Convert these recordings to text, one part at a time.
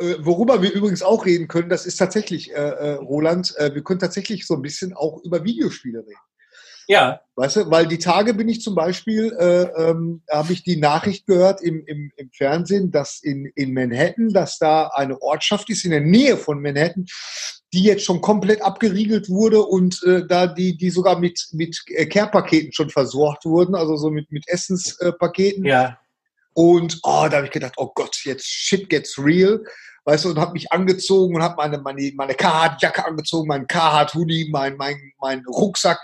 äh, worüber wir übrigens auch reden können, das ist tatsächlich, äh, äh, Roland, äh, wir können tatsächlich so ein bisschen auch über Videospiele reden. Ja. Weißt du, weil die Tage bin ich zum Beispiel, äh, ähm, habe ich die Nachricht gehört im, im, im Fernsehen, dass in, in Manhattan, dass da eine Ortschaft ist in der Nähe von Manhattan, die jetzt schon komplett abgeriegelt wurde und äh, da die, die sogar mit, mit äh, Care-Paketen schon versorgt wurden, also so mit, mit Essenspaketen. Ja. Und oh, da habe ich gedacht, oh Gott, jetzt shit gets real. Weißt du, und habe mich angezogen und habe meine, meine, meine Carhartt-Jacke angezogen, meinen Carhartt-Hoodie, mein, mein, mein Rucksack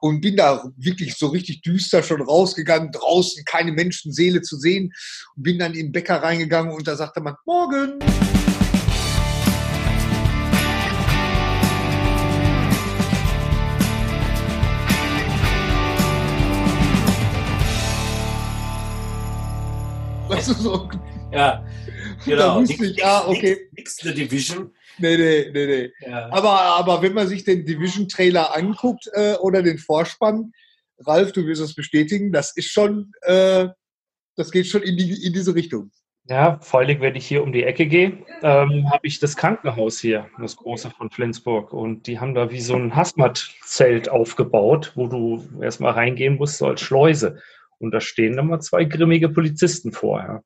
und bin da wirklich so richtig düster schon rausgegangen, draußen keine Menschenseele zu sehen und bin dann in den Bäcker reingegangen und da sagte man, morgen. Weißt du, so, Ja. da Genau. wusste ich, ah, okay. Nix The Division. Nee, nee, nee, nee. Ja. Aber, aber wenn man sich den Division-Trailer anguckt äh, oder den Vorspann, Ralf, du wirst es bestätigen, das ist schon, äh, das geht schon in, die, in diese Richtung. Ja, vor allem, wenn ich hier um die Ecke gehe, ähm, habe ich das Krankenhaus hier, das große von Flensburg. Und die haben da wie so ein Hazmat-Zelt aufgebaut, wo du erstmal reingehen musst, so als Schleuse. Und da stehen dann mal zwei grimmige Polizisten vorher.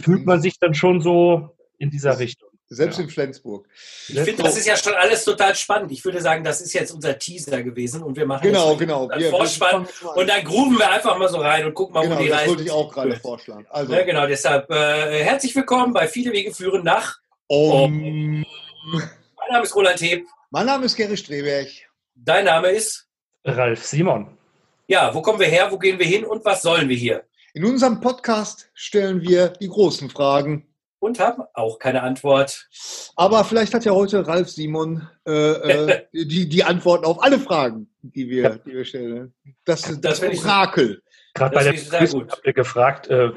Fühlt man sich dann schon so in dieser Richtung. Selbst Ja. in Flensburg. Ich finde, das ist ja schon alles total spannend. Ich würde sagen, das ist jetzt unser Teaser gewesen und wir machen Genau, jetzt genau. einen Wir- wir Vorspann und dann grooven wir einfach mal so rein und gucken mal, Genau, wo die das Reise wollte ich auch gerade vorschlagen. Also, Ja, genau, deshalb äh, herzlich willkommen bei Viele Wege führen nach. um, Mein Name ist Roland Heb. mein Name ist Gary Streberg. Dein Name ist? Ralf Simon. Ja, wo kommen wir her? Wo gehen wir hin? Und was sollen wir hier? In unserem Podcast stellen wir die großen Fragen. Und haben auch keine Antwort. Aber vielleicht hat ja heute Ralf Simon äh, äh, die, die Antworten auf alle Fragen, die wir, die wir stellen. Das, das, Das Orakel. Gerade bei der gut. habt ihr gefragt, äh,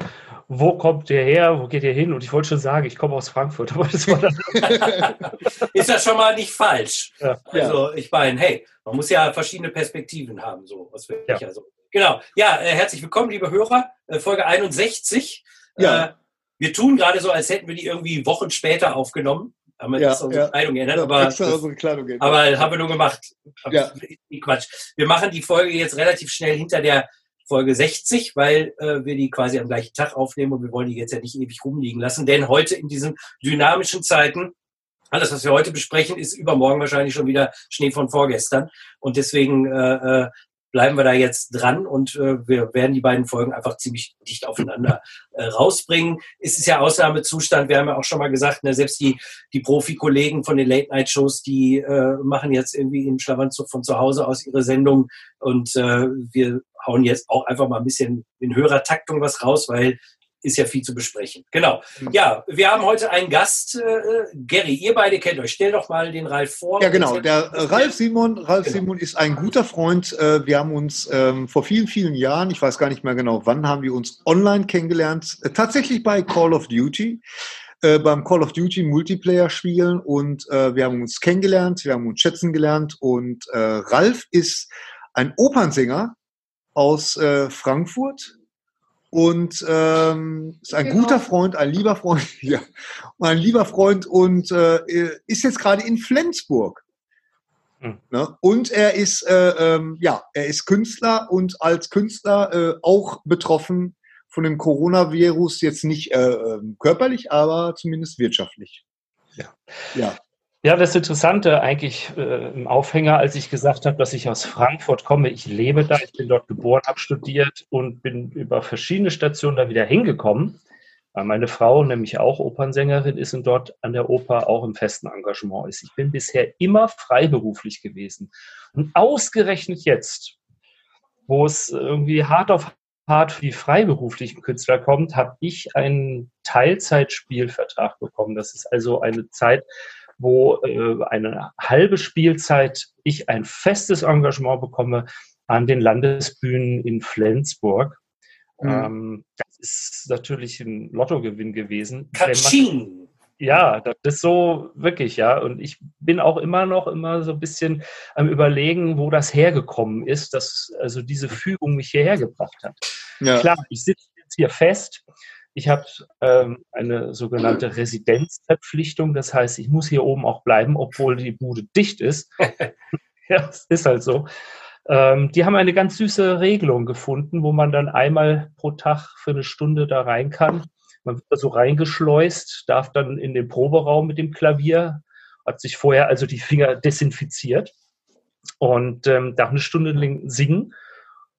wo kommt ihr her, wo geht ihr hin? Und ich wollte schon sagen, ich komme aus Frankfurt, aber das war dann Ist das schon mal nicht falsch? Ja. Also, ich meine, hey, man muss ja verschiedene Perspektiven haben, so was will Ja. ich also. Genau. Ja, äh, herzlich willkommen, liebe Hörer. Äh, Folge 61. Ja. Äh, wir tun gerade so, als hätten wir die irgendwie Wochen später aufgenommen. Haben wir Ja, jetzt unsere ja. Kleidung geändert, Ja, aber, unsere Kleidung geben. aber haben wir nur gemacht. Ja. Quatsch. Wir machen die Folge jetzt relativ schnell hinter der Folge 60, weil äh, wir die quasi am gleichen Tag aufnehmen und wir wollen die jetzt ja nicht ewig rumliegen lassen, denn heute in diesen dynamischen Zeiten, alles, was wir heute besprechen, ist übermorgen wahrscheinlich schon wieder Schnee von vorgestern. Und deswegen äh, äh, bleiben wir da jetzt dran und äh, wir werden die beiden Folgen einfach ziemlich dicht aufeinander äh, rausbringen. Es ist ja Ausnahmezustand, wir haben ja auch schon mal gesagt, ne, selbst die, die Profi-Kollegen von den Late-Night-Shows, die äh, machen jetzt irgendwie im Schlafanzug von zu Hause aus ihre Sendung und äh, wir hauen jetzt auch einfach mal ein bisschen in höherer Taktung was raus, weil ist ja viel zu besprechen. Genau. Mhm. Ja, wir haben heute einen Gast, äh, Gary, ihr beide kennt euch. Stell doch mal den Ralf vor. Ja, genau. Der äh, Ralf Simon, Ralf Genau. Simon ist ein guter Freund. Äh, Wir haben uns ähm, vor vielen, vielen Jahren, ich weiß gar nicht mehr genau, wann haben wir uns online kennengelernt. Äh, Tatsächlich bei Call of Duty, äh, beim Call of Duty Multiplayer spielen und äh, wir haben uns kennengelernt, wir haben uns schätzen gelernt und äh, Ralf ist ein Opernsänger aus äh, Frankfurt und ähm, ist ein Genau. guter Freund, ein lieber Freund, ja, ein lieber Freund und äh, ist jetzt gerade in Flensburg. Hm. Ne? Und er ist, äh, ähm, ja, er ist Künstler und als Künstler äh, auch betroffen von dem Coronavirus, jetzt nicht äh, ähm, körperlich, aber zumindest wirtschaftlich. Ja. Ja. Ja, das Interessante eigentlich äh, im Aufhänger, als ich gesagt habe, dass ich aus Frankfurt komme, ich lebe da, ich bin dort geboren, habe studiert und bin über verschiedene Stationen da wieder hingekommen, weil meine Frau nämlich auch Opernsängerin ist und dort an der Oper auch im festen Engagement ist. Ich bin bisher immer freiberuflich gewesen. Und ausgerechnet jetzt, wo es irgendwie hart auf hart für die freiberuflichen Künstler kommt, habe ich einen Teilzeitspielvertrag bekommen. Das ist also eine Zeit, wo äh, eine halbe Spielzeit ich ein festes Engagement bekomme an den Landesbühnen in Flensburg. Mhm. Ähm, das ist natürlich ein Lottogewinn gewesen. Katsching. ja, das ist so wirklich, ja. Und ich bin auch immer noch immer so ein bisschen am Überlegen, wo das hergekommen ist, dass also diese Fügung mich hierher gebracht hat. Ja. Klar, ich sitze jetzt hier fest. Ich habe ähm, eine sogenannte Residenzverpflichtung. Das heißt, ich muss hier oben auch bleiben, obwohl die Bude dicht ist. ja, das ist halt so. Ähm, die haben eine ganz süße Regelung gefunden, wo man dann einmal pro Tag für eine Stunde da rein kann. Man wird da so reingeschleust, darf dann in den Proberaum mit dem Klavier, hat sich vorher also die Finger desinfiziert und ähm, darf eine Stunde singen,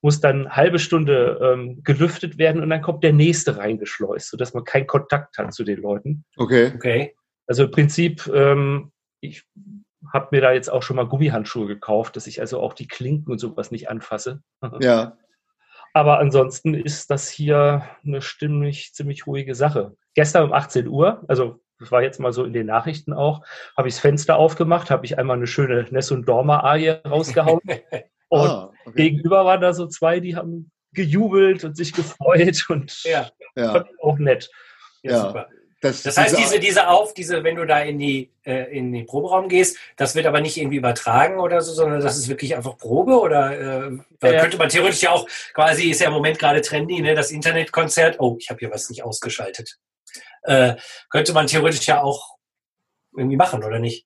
muss dann eine halbe Stunde ähm, gelüftet werden und dann kommt der nächste reingeschleust, sodass man keinen Kontakt hat zu den Leuten. Okay. Okay. Also im Prinzip, ähm, ich habe mir da jetzt auch schon mal Gummihandschuhe gekauft, dass ich also auch die Klinken und sowas nicht anfasse. Ja. Aber ansonsten ist das hier eine stimmig, ziemlich ruhige Sache. Gestern um 18 Uhr, also das war jetzt mal so in den Nachrichten auch, habe ich das Fenster aufgemacht, habe ich einmal eine schöne Ness und Dorma-Arie rausgehauen. und ah, okay. gegenüber waren da so zwei, die haben gejubelt und sich gefreut und ja. ja. auch nett. Ja, ja. super. Das, das heißt, diese, diese auf, diese, wenn du da in die, äh, in den Proberaum gehst, das wird aber nicht irgendwie übertragen oder so, sondern das ist wirklich einfach Probe oder äh, da könnte man theoretisch ja auch quasi, ist ja im Moment gerade trendy, ne, das Internetkonzert. Oh, ich habe hier was nicht ausgeschaltet. Äh, könnte man theoretisch ja auch irgendwie machen, oder nicht?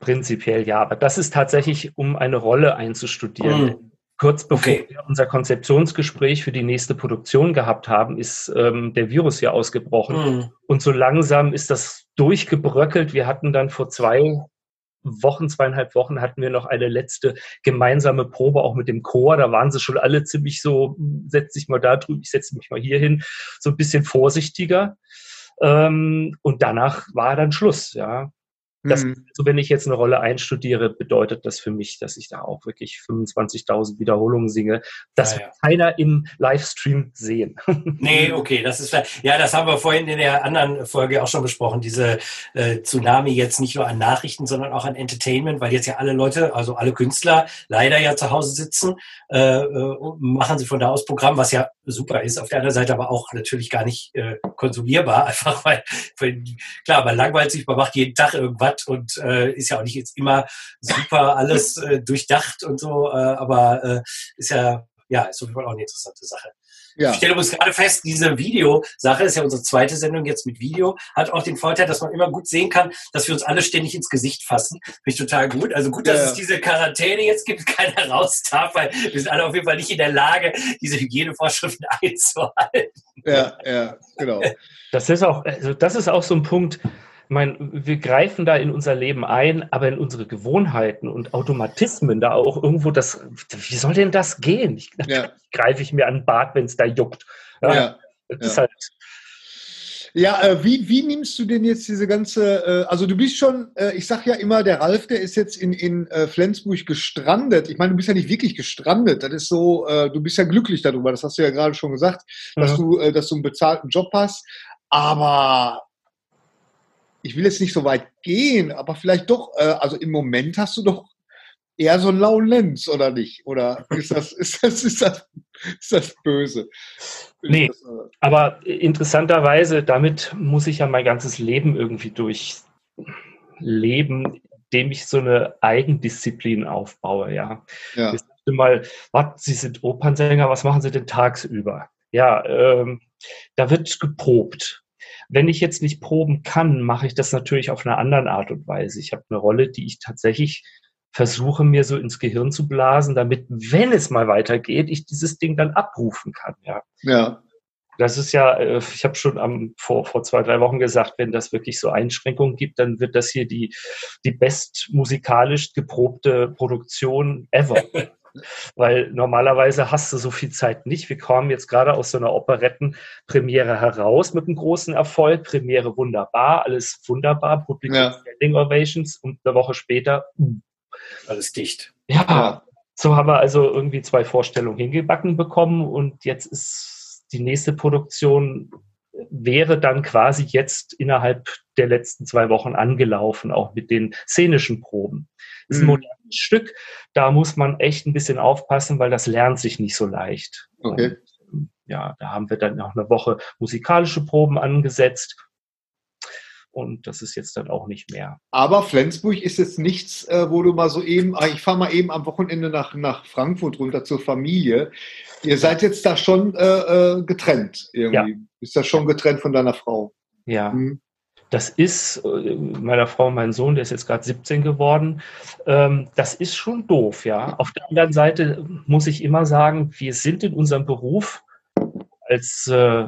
Prinzipiell ja, aber das ist tatsächlich, um eine Rolle einzustudieren. Mhm. Kurz bevor okay. wir unser Konzeptionsgespräch für die nächste Produktion gehabt haben, ist ähm, der Virus ja ausgebrochen. Mhm. Und so langsam ist das durchgebröckelt. Wir hatten dann vor zwei Wochen, zweieinhalb Wochen hatten wir noch eine letzte gemeinsame Probe auch mit dem Chor. Da waren sie schon alle ziemlich so, setz dich mal da drüben, ich setze mich mal hier hin, so ein bisschen vorsichtiger. Ähm, und danach war dann Schluss, ja. Das, mhm. also wenn ich jetzt eine Rolle einstudiere, bedeutet das für mich, dass ich da auch wirklich 25.000 Wiederholungen singe. Das ja, ja. wird keiner im Livestream sehen. Nee, okay, das ist ja, das haben wir vorhin in der anderen Folge auch schon besprochen. Diese äh, Tsunami jetzt nicht nur an Nachrichten, sondern auch an Entertainment, weil jetzt ja alle Leute, also alle Künstler leider ja zu Hause sitzen, äh, äh machen sie von da aus Programm, was ja super ist. Auf der anderen Seite aber auch natürlich gar nicht äh, konsumierbar, einfach weil, weil klar, man langweilt sich, man macht jeden Tag irgendwas hat und äh, ist ja auch nicht jetzt immer super alles äh, durchdacht und so, äh, aber äh, ist ja, ja, ist auf jeden Fall auch eine interessante Sache. Ja. Ich stelle uns gerade fest, diese Videosache ist ja unsere zweite Sendung jetzt mit Video, hat auch den Vorteil, dass man immer gut sehen kann, dass wir uns alle ständig ins Gesicht fassen. Finde ich total gut. Also gut, dass ja. es diese Quarantäne jetzt gibt, keiner raus darf, weil wir sind alle auf jeden Fall nicht in der Lage, diese Hygienevorschriften einzuhalten. Ja, ja, genau. Das ist auch, also das ist auch so ein Punkt, meine, wir greifen da in unser Leben ein, aber in unsere Gewohnheiten und Automatismen da auch irgendwo das, wie soll denn das gehen? Ich, ja. greife ich mir an den Bart, wenn es da juckt. Ja, ja. Das ja. Halt ja, äh, wie, wie nimmst du denn jetzt diese ganze, äh, also du bist schon, äh, ich sag ja immer, der Ralf, der ist jetzt in, in äh, Flensburg gestrandet. Ich meine, du bist ja nicht wirklich gestrandet. Das ist so, äh, du bist ja glücklich darüber, das hast du ja gerade schon gesagt, dass, mhm. du, äh, dass du einen bezahlten Job hast. Aber ich will jetzt nicht so weit gehen, aber vielleicht doch, äh, also im Moment hast du doch eher so ein Laulenz, oder nicht? Oder ist das, ist das, ist das, ist das böse? Nee, das, äh, aber interessanterweise, damit muss ich ja mein ganzes Leben irgendwie durchleben, indem ich so eine Eigendisziplin aufbaue, ja. ja. Ich mal, was, Sie sind Opernsänger, was machen Sie denn tagsüber? Ja, ähm, da wird geprobt. Wenn ich jetzt nicht proben kann, mache ich das natürlich auf eine andere Art und Weise. Ich habe eine Rolle, die ich tatsächlich versuche mir so ins Gehirn zu blasen, damit, wenn es mal weitergeht, ich dieses Ding dann abrufen kann. Ja. ja. Das ist ja, äh, ich habe schon am, vor, vor zwei, drei Wochen gesagt, wenn das wirklich so Einschränkungen gibt, dann wird das hier die, die bestmusikalisch geprobte Produktion ever. Weil normalerweise hast du so viel Zeit nicht. Wir kommen jetzt gerade aus so einer Operettenpremiere heraus mit einem großen Erfolg. Premiere wunderbar, alles wunderbar, Publikum ja. Standing Ovations und eine Woche später uh. alles dicht. Ja, so haben wir also irgendwie zwei Vorstellungen hingebacken bekommen und jetzt ist die nächste Produktion wäre dann quasi jetzt innerhalb der letzten zwei Wochen angelaufen, auch mit den szenischen Proben. Das ist ein mhm. modernes Stück, da muss man echt ein bisschen aufpassen, weil das lernt sich nicht so leicht. Okay. Und, ja, da haben wir dann noch eine Woche musikalische Proben angesetzt. Und das ist jetzt dann auch nicht mehr. Aber Flensburg ist jetzt nichts, äh, wo du mal so eben, ah, ich fahre mal eben am Wochenende nach, nach Frankfurt runter zur Familie. Ihr seid jetzt da schon äh, äh getrennt irgendwie. Ja. Ist das schon getrennt von deiner Frau? Ja. Mhm. Das ist äh, meiner Frau, mein Sohn, der ist jetzt gerade 17 geworden. Ähm, das ist schon doof, ja. Auf der anderen Seite muss ich immer sagen, wir sind in unserem Beruf als äh,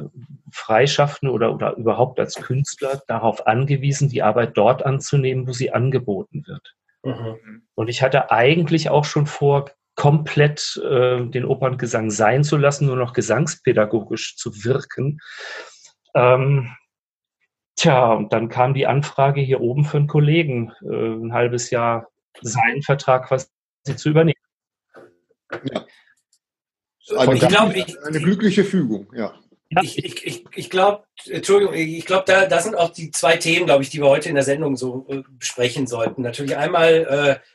Freischaffende oder, oder überhaupt als Künstler darauf angewiesen, die Arbeit dort anzunehmen, wo sie angeboten wird. Mhm. Und ich hatte eigentlich auch schon vor, komplett äh, den Operngesang sein zu lassen, nur noch gesangspädagogisch zu wirken. Ähm, tja, und dann kam die Anfrage hier oben für einen Kollegen, äh, ein halbes Jahr seinen Vertrag quasi zu übernehmen. Ja. Eine, ich glaub, ich, eine glückliche Fügung, ja. Ich, ich, ich, ich glaube, Entschuldigung, ich glaube, da, das sind auch die zwei Themen, glaube ich, die wir heute in der Sendung so äh, besprechen sollten. Natürlich einmal äh,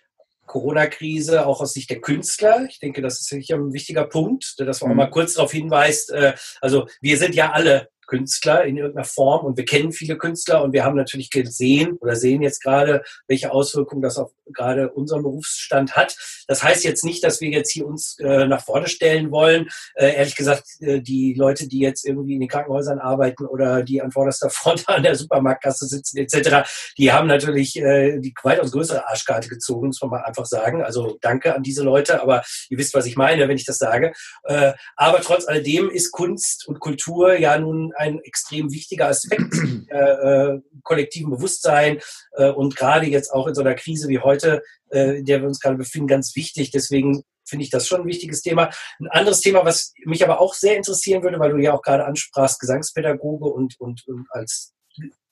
Corona-Krise auch aus Sicht der Künstler. Ich denke, das ist sicher ein wichtiger Punkt, dass man mhm. auch mal kurz darauf hinweist. Äh, also wir sind ja alle Künstler in irgendeiner Form und wir kennen viele Künstler und wir haben natürlich gesehen oder sehen jetzt gerade, welche Auswirkungen das auf gerade unseren Berufsstand hat. Das heißt jetzt nicht, dass wir jetzt hier uns äh, nach vorne stellen wollen. Äh, ehrlich gesagt, äh, die Leute, die jetzt irgendwie in den Krankenhäusern arbeiten oder die an vorderster Front an der Supermarktkasse sitzen etc., die haben natürlich äh, die weitaus größere Arschkarte gezogen, muss man mal einfach sagen. Also danke an diese Leute, aber ihr wisst, was ich meine, wenn ich das sage. Äh, aber trotz alledem ist Kunst und Kultur ja nun ein extrem wichtiger Aspekt äh, äh, kollektiven Bewusstsein äh, und gerade jetzt auch in so einer Krise wie heute, äh, in der wir uns gerade befinden, ganz wichtig. Deswegen finde ich das schon ein wichtiges Thema. Ein anderes Thema, was mich aber auch sehr interessieren würde, weil du ja auch gerade ansprachst, Gesangspädagoge und, und, und als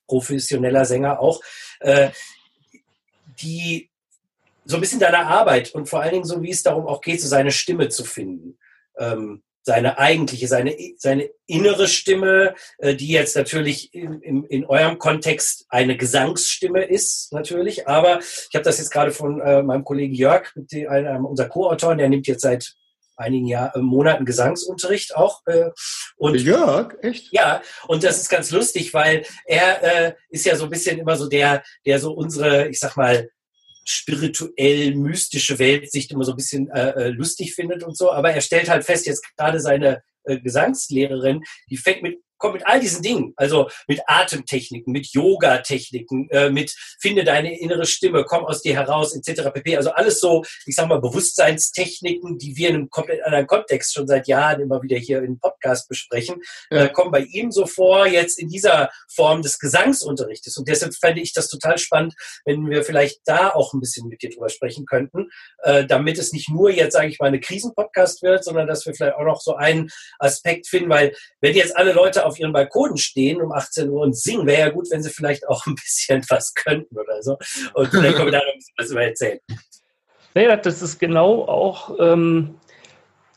professioneller Sänger auch, äh, die so ein bisschen deiner Arbeit und vor allen Dingen so, wie es darum auch geht, so seine Stimme zu finden. Ähm, seine eigentliche, seine, seine innere Stimme, äh, die jetzt natürlich in, in, in eurem Kontext eine Gesangsstimme ist, natürlich. Aber ich habe das jetzt gerade von äh, meinem Kollegen Jörg, dem, einem, unser Co-Autor, der nimmt jetzt seit einigen Jahr, äh, Monaten Gesangsunterricht auch. Äh, und Jörg, echt? Ja, und das ist ganz lustig, weil er äh, ist ja so ein bisschen immer so der, der so unsere, ich sag mal, spirituell mystische Weltsicht immer so ein bisschen äh, äh, lustig findet und so. Aber er stellt halt fest, jetzt gerade seine äh, Gesangslehrerin, die fängt mit kommt mit all diesen Dingen, also mit Atemtechniken, mit Yoga-Techniken, äh, mit finde deine innere Stimme, komm aus dir heraus, etc. pp. Also alles so, ich sag mal, Bewusstseinstechniken, die wir in einem komplett anderen Kontext schon seit Jahren immer wieder hier im Podcast besprechen, ja. äh, kommen bei ihm so vor, jetzt in dieser Form des Gesangsunterrichtes. Und deshalb fände ich das total spannend, wenn wir vielleicht da auch ein bisschen mit dir drüber sprechen könnten, äh, damit es nicht nur jetzt, sage ich mal, eine Krisenpodcast wird, sondern dass wir vielleicht auch noch so einen Aspekt finden, weil wenn jetzt alle Leute auf ihren Balkonen stehen um 18 Uhr und singen, wäre ja gut, wenn sie vielleicht auch ein bisschen was könnten oder so. Und vielleicht können wir da noch ein bisschen was über erzählen. Naja, das ist genau auch ähm,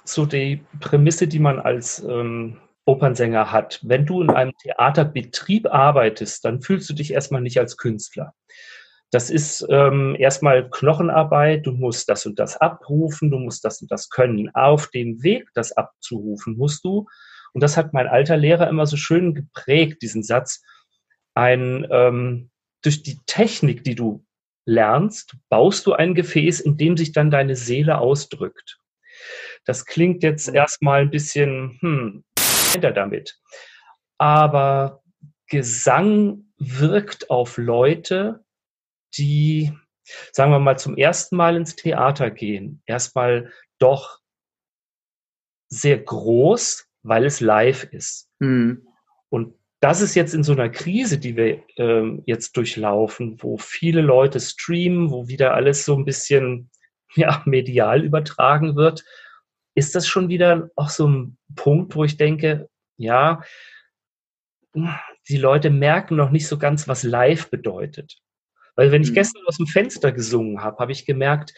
so die Prämisse, die man als ähm, Opernsänger hat. Wenn du in einem Theaterbetrieb arbeitest, dann fühlst du dich erstmal nicht als Künstler. Das ist ähm, erstmal Knochenarbeit, du musst das und das abrufen, du musst das und das können. Auf dem Weg, das abzurufen, musst du und das hat mein alter Lehrer immer so schön geprägt, diesen Satz. Ein, ähm, durch die Technik, die du lernst, baust du ein Gefäß, in dem sich dann deine Seele ausdrückt. Das klingt jetzt mhm. erstmal ein bisschen, hm, hinter damit. Aber Gesang wirkt auf Leute, die, sagen wir mal, zum ersten Mal ins Theater gehen, erstmal doch sehr groß, weil es live ist. Mhm. Und das ist jetzt in so einer Krise, die wir ähm, jetzt durchlaufen, wo viele Leute streamen, wo wieder alles so ein bisschen ja, medial übertragen wird, ist das schon wieder auch so ein Punkt, wo ich denke, ja, die Leute merken noch nicht so ganz, was live bedeutet. Weil wenn ich mhm. gestern aus dem Fenster gesungen habe, habe ich gemerkt,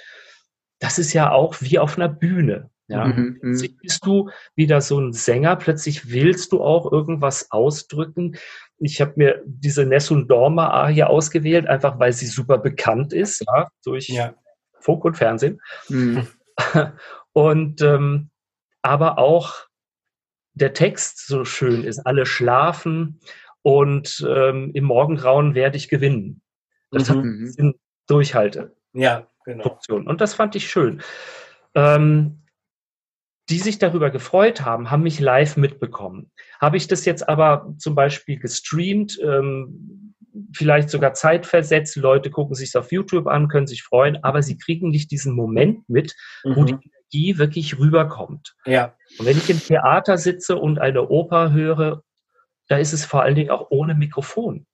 das ist ja auch wie auf einer Bühne. Ja, mhm, plötzlich bist du wieder so ein Sänger, plötzlich willst du auch irgendwas ausdrücken. Ich habe mir diese Nessun Dorma hier ausgewählt, einfach weil sie super bekannt ist, ja, durch ja. Funk und Fernsehen. Mhm. Und ähm, aber auch der Text so schön ist, alle schlafen und ähm, im Morgengrauen werde ich gewinnen. Das mhm. hat Durchhalte. Ja, genau. Und das fand ich schön. Ähm, die sich darüber gefreut haben, haben mich live mitbekommen. Habe ich das jetzt aber zum Beispiel gestreamt, ähm, vielleicht sogar zeitversetzt, Leute gucken sich auf YouTube an, können sich freuen, aber sie kriegen nicht diesen Moment mit, mhm. wo die Energie wirklich rüberkommt. Ja. Und wenn ich im Theater sitze und eine Oper höre, da ist es vor allen Dingen auch ohne Mikrofon.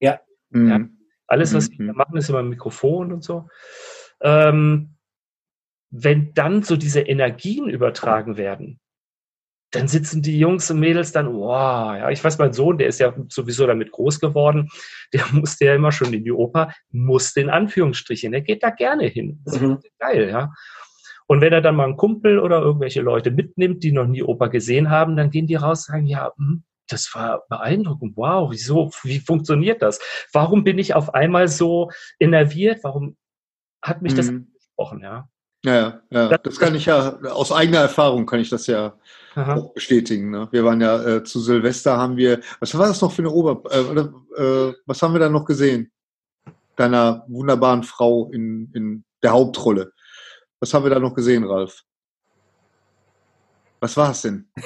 Ja. Mhm. ja. Alles, was mhm. wir machen, ist über Mikrofon und so. Ähm, wenn dann so diese Energien übertragen werden, dann sitzen die Jungs und Mädels dann, wow, ja, ich weiß, mein Sohn, der ist ja sowieso damit groß geworden, der musste ja immer schon in die Oper, musste in Anführungsstrichen, der geht da gerne hin. Das mhm. ist geil, ja. Und wenn er dann mal einen Kumpel oder irgendwelche Leute mitnimmt, die noch nie Oper gesehen haben, dann gehen die raus und sagen, ja, hm, das war beeindruckend. Wow, wieso, wie funktioniert das? Warum bin ich auf einmal so innerviert? Warum hat mich mhm. das angesprochen, ja? Ja, ja, das, das kann ich ja, aus eigener Erfahrung kann ich das ja Aha. auch bestätigen. Ne? Wir waren ja äh, zu Silvester, haben wir, was war das noch für eine Ober, äh, äh, was haben wir da noch gesehen? Deiner wunderbaren Frau in, in der Hauptrolle. Was haben wir da noch gesehen, Ralf? Was war es denn?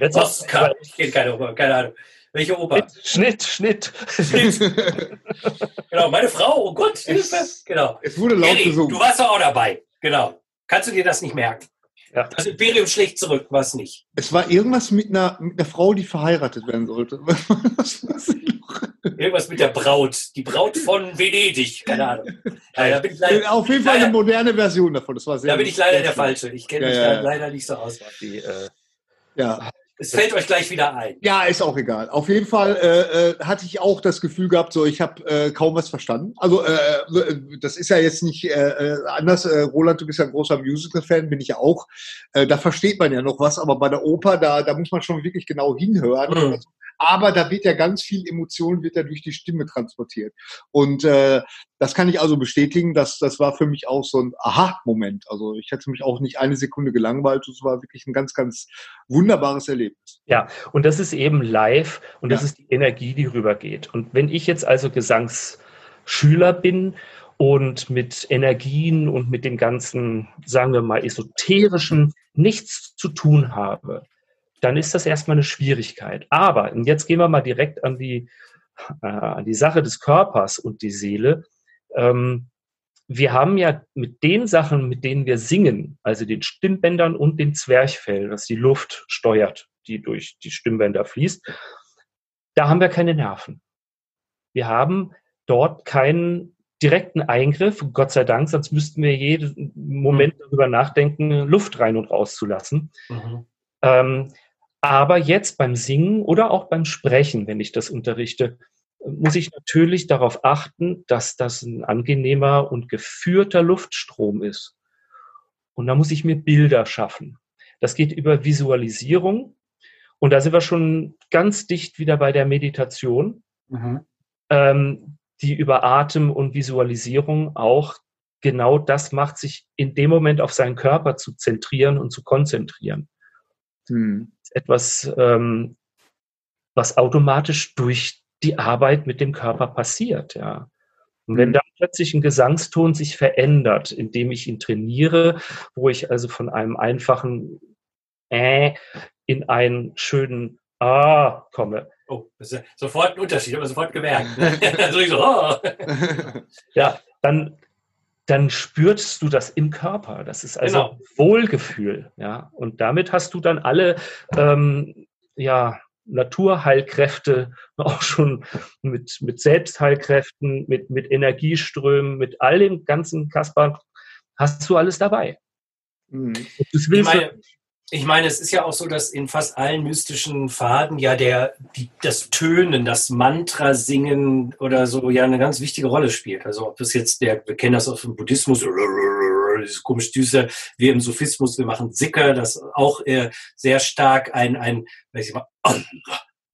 Jetzt. Ich kenne keine keine Ahnung. Welche Oper? Schnitt, Schnitt. Schnitt. genau, meine Frau, oh Gott, Hilfe. Genau. Es wurde laut Eddie, gesungen. Du warst doch auch dabei. Genau. Kannst du dir das nicht merken? Ja. Das Imperium schlägt zurück, was nicht. Es war irgendwas mit einer, mit einer Frau, die verheiratet werden sollte. irgendwas mit der Braut. Die Braut von Venedig. Keine Ahnung. Ja, da bin ich leider, Auf jeden Fall eine moderne Version davon. Das war sehr da bin ich leider der Falsche. Ich kenne mich ja, da leider nicht so aus. Die, äh, ja. Es fällt euch gleich wieder ein. Ja, ist auch egal. Auf jeden Fall äh, äh, hatte ich auch das Gefühl gehabt, so ich habe äh, kaum was verstanden. Also äh, äh, das ist ja jetzt nicht äh, äh, anders. Äh, Roland, du bist ja ein großer Musical-Fan, bin ich ja auch. Äh, da versteht man ja noch was, aber bei der Oper, da, da muss man schon wirklich genau hinhören. Mhm. Aber da wird ja ganz viel Emotion wird ja durch die Stimme transportiert. Und äh, das kann ich also bestätigen, dass das war für mich auch so ein Aha-Moment. Also ich hätte mich auch nicht eine Sekunde gelangweilt. Es war wirklich ein ganz, ganz wunderbares Erlebnis. Ja, und das ist eben live und das ist die Energie, die rübergeht. Und wenn ich jetzt also Gesangsschüler bin und mit Energien und mit dem ganzen, sagen wir mal, esoterischen nichts zu tun habe, dann ist das erstmal eine Schwierigkeit. Aber, und jetzt gehen wir mal direkt an die, äh, an die Sache des Körpers und die Seele. Ähm, wir haben ja mit den Sachen, mit denen wir singen, also den Stimmbändern und dem Zwerchfell, das die Luft steuert, die durch die Stimmbänder fließt, da haben wir keine Nerven. Wir haben dort keinen direkten Eingriff, Gott sei Dank, sonst müssten wir jeden Moment darüber nachdenken, Luft rein und rauszulassen. Mhm. Ähm, aber jetzt beim Singen oder auch beim Sprechen, wenn ich das unterrichte, muss ich natürlich darauf achten, dass das ein angenehmer und geführter Luftstrom ist. Und da muss ich mir Bilder schaffen. Das geht über Visualisierung. Und da sind wir schon ganz dicht wieder bei der Meditation, mhm. ähm, die über Atem und Visualisierung auch genau das macht, sich in dem Moment auf seinen Körper zu zentrieren und zu konzentrieren. Mhm. Etwas, ähm, was automatisch durch die Arbeit mit dem Körper passiert, ja. Und wenn mhm. dann plötzlich ein Gesangston sich verändert, indem ich ihn trainiere, wo ich also von einem einfachen äh in einen schönen Ah komme. Oh, das ist sofort ein Unterschied, aber sofort gemerkt. also so, oh. Ja, dann dann spürst du das im Körper. Das ist also genau. Wohlgefühl. Ja? Und damit hast du dann alle ähm, ja, Naturheilkräfte auch schon mit, mit Selbstheilkräften, mit, mit Energieströmen, mit all dem ganzen Kasper, hast du alles dabei. Mhm. Das willst meine, ich meine, es ist ja auch so, dass in fast allen mystischen Faden ja der, die, das Tönen, das Mantra-Singen oder so ja eine ganz wichtige Rolle spielt. Also ob das jetzt der, wir kennen das aus dem Buddhismus, dieses komisch düster, wir im Sophismus, wir machen Sicker, das auch äh, sehr stark ein, ein, weiß ich mal,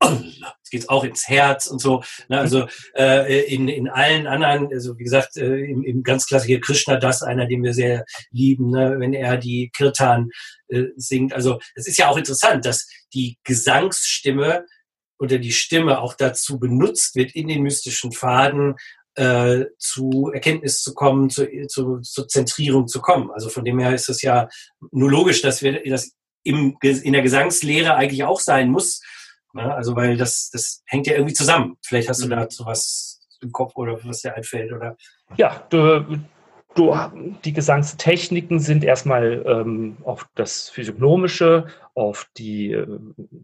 Jetzt geht's auch ins Herz und so. Ne? Also äh, in, in allen anderen, also wie gesagt, äh, im, im ganz klassischen Krishna, das einer, den wir sehr lieben, ne? wenn er die Kirtan äh, singt. Also es ist ja auch interessant, dass die Gesangsstimme oder die Stimme auch dazu benutzt wird, in den mystischen Faden äh, zu Erkenntnis zu kommen, zu, zu, zur Zentrierung zu kommen. Also von dem her ist es ja nur logisch, dass wir das im, in der Gesangslehre eigentlich auch sein muss. Ne? Also weil das, das hängt ja irgendwie zusammen. Vielleicht hast du mhm. dazu was im Kopf oder was dir einfällt oder. Ja, du, du, die Gesangstechniken sind erstmal ähm, auf das Physiognomische, auf die äh,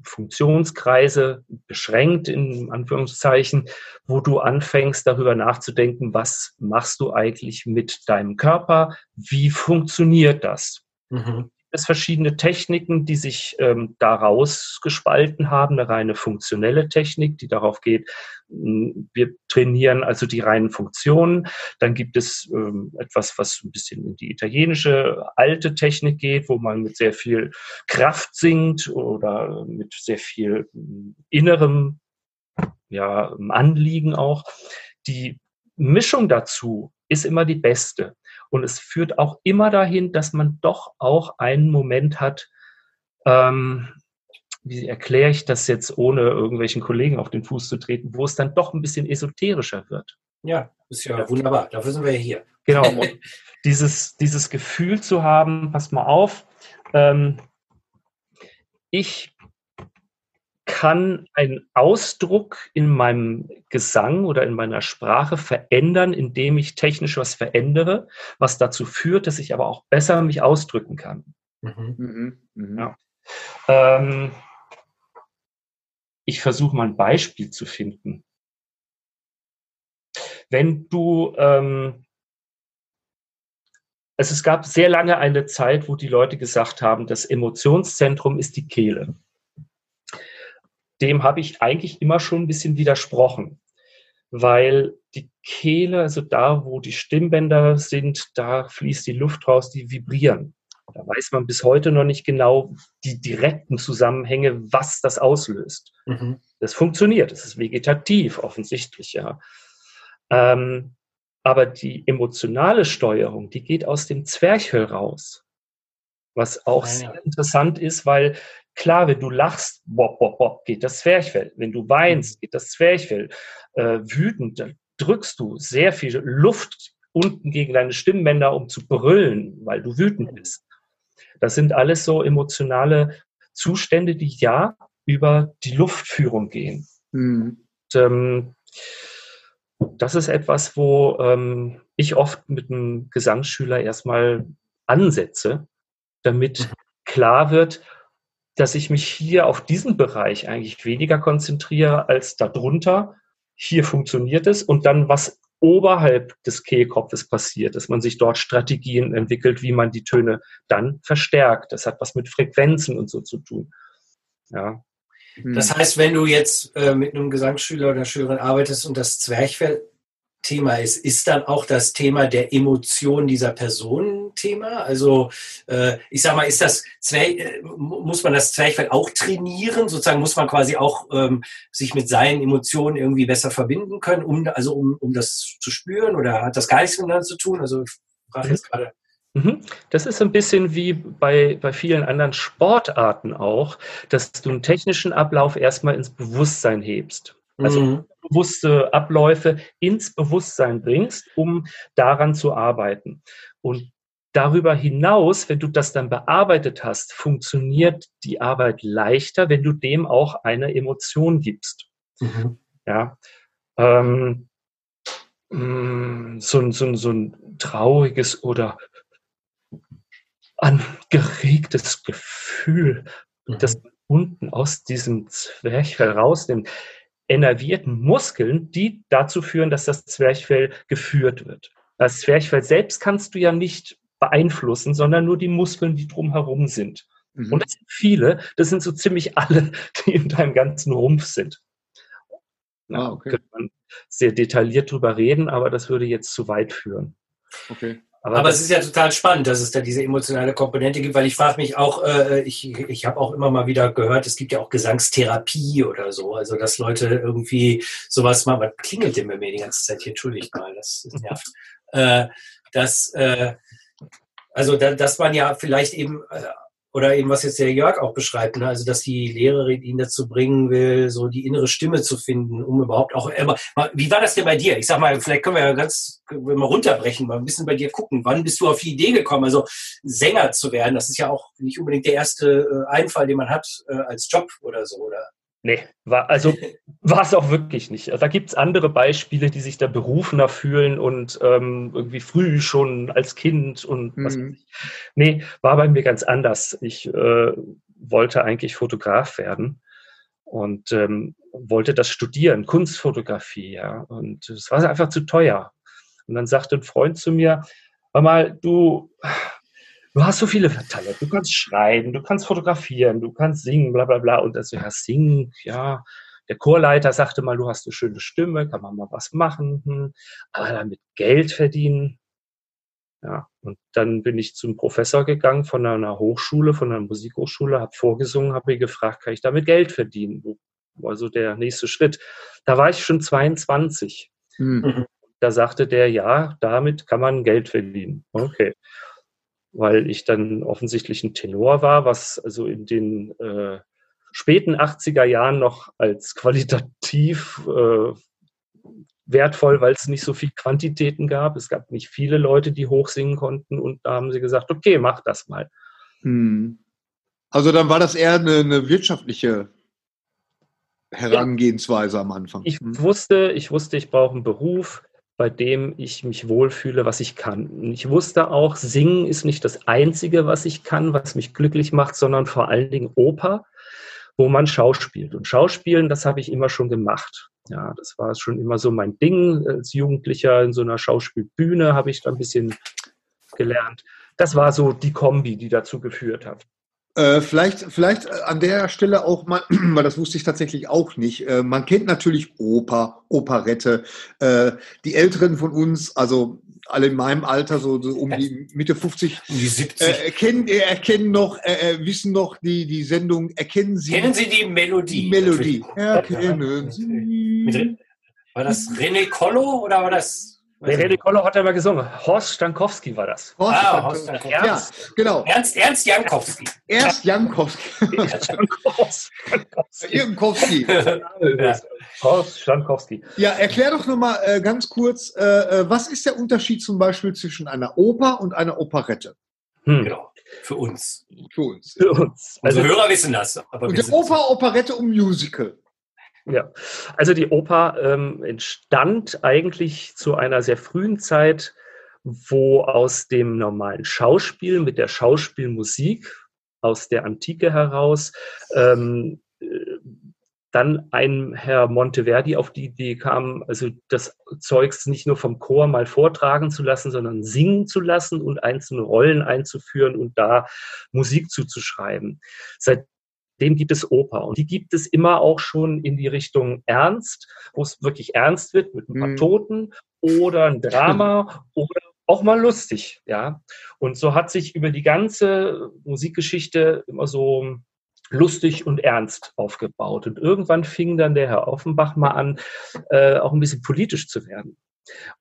Funktionskreise beschränkt, in Anführungszeichen, wo du anfängst, darüber nachzudenken, was machst du eigentlich mit deinem Körper, wie funktioniert das? Mhm es verschiedene Techniken, die sich ähm, daraus gespalten haben. Eine reine funktionelle Technik, die darauf geht, wir trainieren also die reinen Funktionen. Dann gibt es ähm, etwas, was ein bisschen in die italienische alte Technik geht, wo man mit sehr viel Kraft singt oder mit sehr viel innerem ja, Anliegen auch. Die Mischung dazu ist immer die beste. Und es führt auch immer dahin, dass man doch auch einen Moment hat, ähm, wie erkläre ich das jetzt, ohne irgendwelchen Kollegen auf den Fuß zu treten, wo es dann doch ein bisschen esoterischer wird. Ja, ist ja wunderbar. Dafür sind wir ja hier. Genau. Und dieses, dieses Gefühl zu haben, pass mal auf, ähm, ich kann einen Ausdruck in meinem Gesang oder in meiner Sprache verändern, indem ich technisch was verändere, was dazu führt, dass ich aber auch besser mich ausdrücken kann. Mhm. Mhm. mhm. Ja. Ähm, ich versuche mal ein Beispiel zu finden. Wenn du, ähm, also es gab sehr lange eine Zeit, wo die Leute gesagt haben, das Emotionszentrum ist die Kehle dem habe ich eigentlich immer schon ein bisschen widersprochen, weil die Kehle, also da, wo die Stimmbänder sind, da fließt die Luft raus, die vibrieren. Da weiß man bis heute noch nicht genau die direkten Zusammenhänge, was das auslöst. Mhm. Das funktioniert, es ist vegetativ offensichtlich, ja. Ähm, aber die emotionale Steuerung, die geht aus dem Zwerchfell raus. Was auch ja. sehr interessant ist, weil Klar, wenn du lachst, bop, bop, bop, geht das Zwerchfell. Wenn du weinst, mhm. geht das Zwerchfell. Äh, wütend, dann drückst du sehr viel Luft unten gegen deine Stimmbänder, um zu brüllen, weil du wütend bist. Das sind alles so emotionale Zustände, die ja über die Luftführung gehen. Mhm. Und, ähm, das ist etwas, wo ähm, ich oft mit einem Gesangsschüler erstmal ansetze, damit mhm. klar wird, dass ich mich hier auf diesen Bereich eigentlich weniger konzentriere als darunter. Hier funktioniert es und dann, was oberhalb des Kehlkopfes passiert, dass man sich dort Strategien entwickelt, wie man die Töne dann verstärkt. Das hat was mit Frequenzen und so zu tun. Ja. Das heißt, wenn du jetzt äh, mit einem Gesangsschüler oder Schülerin arbeitest und das Zwerchfell Thema ist. Ist dann auch das Thema der Emotion dieser Person Thema? Also äh, ich sag mal, ist das Zwerg, äh, muss man das Zwerchfell auch trainieren? Sozusagen muss man quasi auch ähm, sich mit seinen Emotionen irgendwie besser verbinden können, um also um, um das zu spüren oder hat das gar nichts miteinander zu tun? Also ich frage jetzt gerade. Mhm. Das ist ein bisschen wie bei, bei vielen anderen Sportarten auch, dass du einen technischen Ablauf erstmal ins Bewusstsein hebst. Also mhm. bewusste Abläufe ins Bewusstsein bringst, um daran zu arbeiten. Und darüber hinaus, wenn du das dann bearbeitet hast, funktioniert die Arbeit leichter, wenn du dem auch eine Emotion gibst. Mhm. Ja. Ähm, mm, so, so, so ein trauriges oder angeregtes Gefühl, mhm. das unten aus diesem Zwerchfell rausnimmt innervierten Muskeln, die dazu führen, dass das Zwerchfell geführt wird. Das Zwerchfell selbst kannst du ja nicht beeinflussen, sondern nur die Muskeln, die drumherum sind. Mhm. Und das sind viele, das sind so ziemlich alle, die in deinem ganzen Rumpf sind. Na, ah, okay. Könnte man sehr detailliert drüber reden, aber das würde jetzt zu weit führen. Okay. Aber, Aber es ist ja total spannend, dass es da diese emotionale Komponente gibt, weil ich frage mich auch, äh, ich, ich habe auch immer mal wieder gehört, es gibt ja auch Gesangstherapie oder so, also dass Leute irgendwie sowas mal, was klingelt denn bei mir die ganze Zeit hier, entschuldigt mal, das nervt, äh, dass, äh, also da, dass man ja vielleicht eben äh, oder eben was jetzt der Jörg auch beschreibt, ne? also dass die Lehrerin ihn dazu bringen will, so die innere Stimme zu finden, um überhaupt auch immer. Wie war das denn bei dir? Ich sag mal, vielleicht können wir ja ganz wir mal runterbrechen, mal ein bisschen bei dir gucken. Wann bist du auf die Idee gekommen, also Sänger zu werden? Das ist ja auch nicht unbedingt der erste äh, Einfall, den man hat äh, als Job oder so, oder? Nee, war, also war es auch wirklich nicht. Da gibt es andere Beispiele, die sich da berufener fühlen und ähm, irgendwie früh schon als Kind und mhm. was weiß ich. Nee, war bei mir ganz anders. Ich äh, wollte eigentlich Fotograf werden und ähm, wollte das studieren, Kunstfotografie, ja. Und es war einfach zu teuer. Und dann sagte ein Freund zu mir, mal, du, du hast so viele Talente, du kannst schreiben, du kannst fotografieren, du kannst singen, bla bla bla. Und also, ja, singen, ja. Der Chorleiter sagte mal, du hast eine schöne Stimme, kann man mal was machen, hm. aber damit Geld verdienen. Ja, und dann bin ich zum Professor gegangen von einer Hochschule, von einer Musikhochschule, habe vorgesungen, habe ihn gefragt, kann ich damit Geld verdienen? War so der nächste Schritt. Da war ich schon 22. Mhm. Da sagte der, ja, damit kann man Geld verdienen. Okay weil ich dann offensichtlich ein Tenor war, was also in den äh, späten 80er Jahren noch als qualitativ äh, wertvoll, weil es nicht so viel Quantitäten gab. Es gab nicht viele Leute, die hochsingen konnten und da haben sie gesagt, okay, mach das mal. Hm. Also dann war das eher eine, eine wirtschaftliche Herangehensweise ja. am Anfang. Ich hm. wusste, ich wusste, ich brauche einen Beruf bei dem ich mich wohlfühle, was ich kann. Ich wusste auch, Singen ist nicht das Einzige, was ich kann, was mich glücklich macht, sondern vor allen Dingen Oper, wo man Schauspielt. Und Schauspielen, das habe ich immer schon gemacht. Ja, das war schon immer so mein Ding. Als Jugendlicher in so einer Schauspielbühne habe ich da ein bisschen gelernt. Das war so die Kombi, die dazu geführt hat. Äh, vielleicht, vielleicht äh, an der Stelle auch mal, weil das wusste ich tatsächlich auch nicht. Äh, man kennt natürlich Oper, Operette. Äh, die Älteren von uns, also alle in meinem Alter, so, so um die Mitte 50, die 70. Äh, erkennen, erkennen noch, wissen noch die, die Sendung, erkennen Sie. Kennen Sie die Melodie? Die Melodie. Erkennen Sie. War das René Collo oder war das Nee, René Kollo hat ja mal gesungen. Horst Stankowski war das. Horst ah, Horst Stankowski. Ja, genau. Ernst, Ernst Jankowski. Ernst Jankowski. Jankowski. Horst Stankowski. Ja, erklär doch nochmal äh, ganz kurz, äh, äh, was ist der Unterschied zum Beispiel zwischen einer Oper und einer Operette? Hm. Genau. Für uns. Für uns. Für uns. Also Unsere Hörer wissen das. Aber und Oper, Operette und Musical. Ja, also die Oper ähm, entstand eigentlich zu einer sehr frühen Zeit, wo aus dem normalen Schauspiel mit der Schauspielmusik aus der Antike heraus ähm, äh, dann ein Herr Monteverdi auf die Idee kam, also das Zeugs nicht nur vom Chor mal vortragen zu lassen, sondern singen zu lassen und einzelne Rollen einzuführen und da Musik zuzuschreiben. Seit dem gibt es Oper. Und die gibt es immer auch schon in die Richtung Ernst, wo es wirklich ernst wird mit ein paar mhm. Toten oder ein Drama oder auch mal lustig, ja. Und so hat sich über die ganze Musikgeschichte immer so lustig und ernst aufgebaut. Und irgendwann fing dann der Herr Offenbach mal an, äh, auch ein bisschen politisch zu werden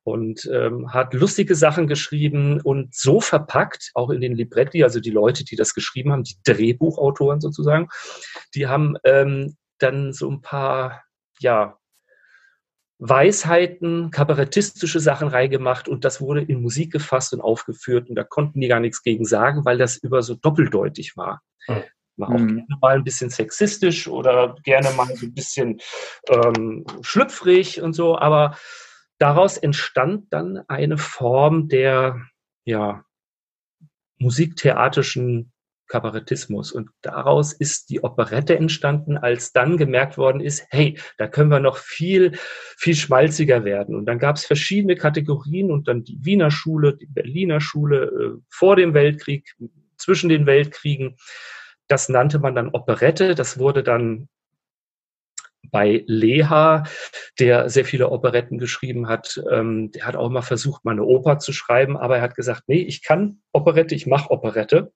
und ähm, hat lustige Sachen geschrieben und so verpackt, auch in den Libretti, also die Leute, die das geschrieben haben, die Drehbuchautoren sozusagen, die haben ähm, dann so ein paar, ja, Weisheiten, kabarettistische Sachen reingemacht und das wurde in Musik gefasst und aufgeführt und da konnten die gar nichts gegen sagen, weil das über so doppeldeutig war. Mhm. War auch mhm. gerne mal ein bisschen sexistisch oder gerne mal so ein bisschen ähm, schlüpfrig und so, aber daraus entstand dann eine Form der ja, musiktheatrischen Kabarettismus. Und daraus ist die Operette entstanden, als dann gemerkt worden ist, hey, da können wir noch viel, viel schmalziger werden. Und dann gab es verschiedene Kategorien und dann die Wiener Schule, die Berliner Schule äh, vor dem Weltkrieg, zwischen den Weltkriegen. Das nannte man dann Operette. Das wurde dann bei Leha, der sehr viele Operetten geschrieben hat. Ähm, der hat auch mal versucht, mal eine Oper zu schreiben, aber er hat gesagt, nee, ich kann Operette, ich mache Operette.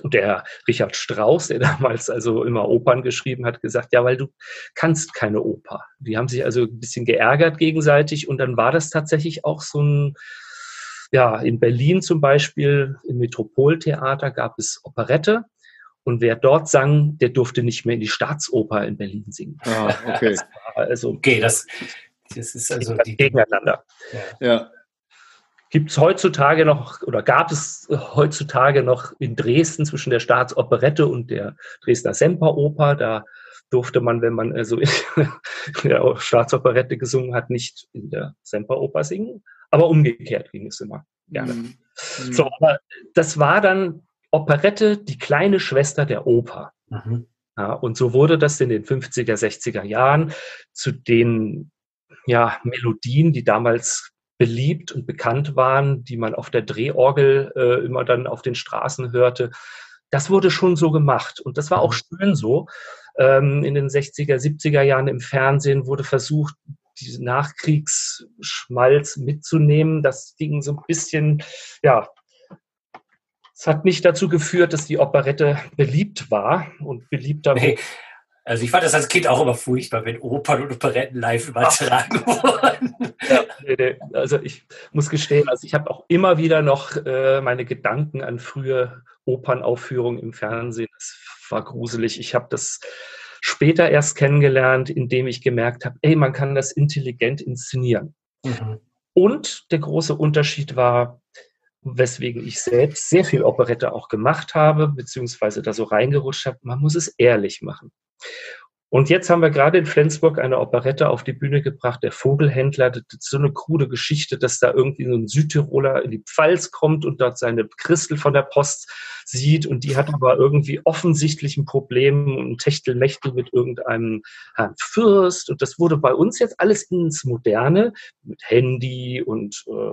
Und der Richard Strauss, der damals also immer Opern geschrieben hat, gesagt, ja, weil du kannst keine Oper. Die haben sich also ein bisschen geärgert gegenseitig und dann war das tatsächlich auch so ein, ja, in Berlin zum Beispiel im Metropoltheater gab es Operette. Und wer dort sang, der durfte nicht mehr in die Staatsoper in Berlin singen. Ah, okay. Das also okay, das, das ist also die, gegeneinander. Ja. ja. Gibt es heutzutage noch oder gab es heutzutage noch in Dresden zwischen der Staatsoperette und der Dresdner Semperoper? Da durfte man, wenn man also in der Staatsoperette gesungen hat, nicht in der Semperoper singen. Aber umgekehrt ging es immer gerne. Mhm. So, aber das war dann Operette, die kleine Schwester der Oper. Mhm. Ja, und so wurde das in den 50er, 60er Jahren zu den ja, Melodien, die damals beliebt und bekannt waren, die man auf der Drehorgel äh, immer dann auf den Straßen hörte. Das wurde schon so gemacht und das war auch mhm. schön so. Ähm, in den 60er, 70er Jahren im Fernsehen wurde versucht, diesen Nachkriegsschmalz mitzunehmen. Das ging so ein bisschen, ja, es hat nicht dazu geführt, dass die Operette beliebt war und beliebter nee. Also ich fand das als Kind auch immer furchtbar, wenn Opern und Operetten live übertragen wurden. Ja, nee, nee. Also ich muss gestehen, also ich habe auch immer wieder noch äh, meine Gedanken an frühe Opernaufführungen im Fernsehen. Das war gruselig. Ich habe das später erst kennengelernt, indem ich gemerkt habe, ey, man kann das intelligent inszenieren. Mhm. Und der große Unterschied war, weswegen ich selbst sehr viel Operette auch gemacht habe, beziehungsweise da so reingerutscht habe, man muss es ehrlich machen. Und jetzt haben wir gerade in Flensburg eine Operette auf die Bühne gebracht, der Vogelhändler. Das ist so eine krude Geschichte, dass da irgendwie so ein Südtiroler in die Pfalz kommt und dort seine Christel von der Post sieht und die hat aber irgendwie offensichtlich ein Problem und Techtelmechtel mit irgendeinem Herrn Fürst und das wurde bei uns jetzt alles ins Moderne mit Handy und äh,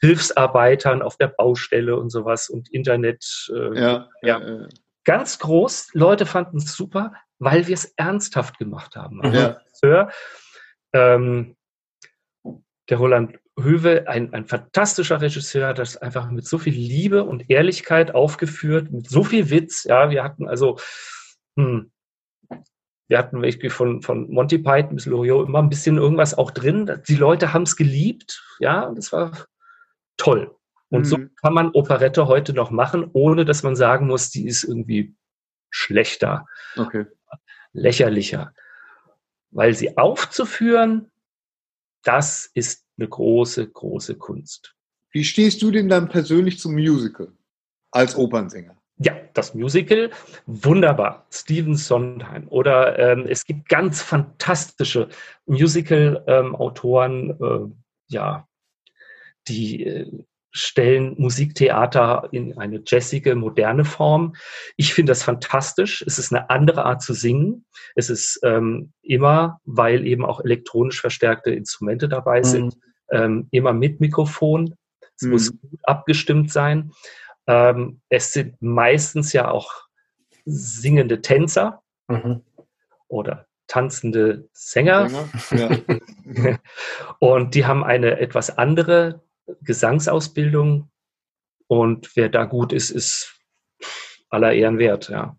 Hilfsarbeitern auf der Baustelle und sowas und Internet. Äh, ja, ja. ja. Ganz groß, Leute fanden es super, weil wir es ernsthaft gemacht haben. Also ja. Ähm, der Roland Höwe, ein, ein fantastischer Regisseur, hat das einfach mit so viel Liebe und Ehrlichkeit aufgeführt, mit so viel Witz. Ja, wir hatten also, hm, wir hatten wirklich von, von Monty Python bis Loriot immer ein bisschen irgendwas auch drin. Die Leute haben es geliebt, ja, und das war toll. Und mhm. so kann man Operette heute noch machen, ohne dass man sagen muss, die ist irgendwie schlechter. Okay lächerlicher. Weil sie aufzuführen, das ist eine große, große Kunst. Wie stehst du denn dann persönlich zum Musical als Opernsänger? Ja, das Musical, wunderbar. Steven Sondheim. Oder ähm, es gibt ganz fantastische Musical-Autoren, ähm, äh, ja, die äh, stellen Musiktheater in eine jazzige, moderne Form. Ich finde das fantastisch. Es ist eine andere Art zu singen. Es ist ähm, immer, weil eben auch elektronisch verstärkte Instrumente dabei mhm. sind, ähm, immer mit Mikrofon. Es mhm. muss gut abgestimmt sein. Ähm, es sind meistens ja auch singende Tänzer mhm. oder tanzende Sänger. Sänger? Ja. Und die haben eine etwas andere Gesangsausbildung und wer da gut ist, ist aller Ehren wert, ja.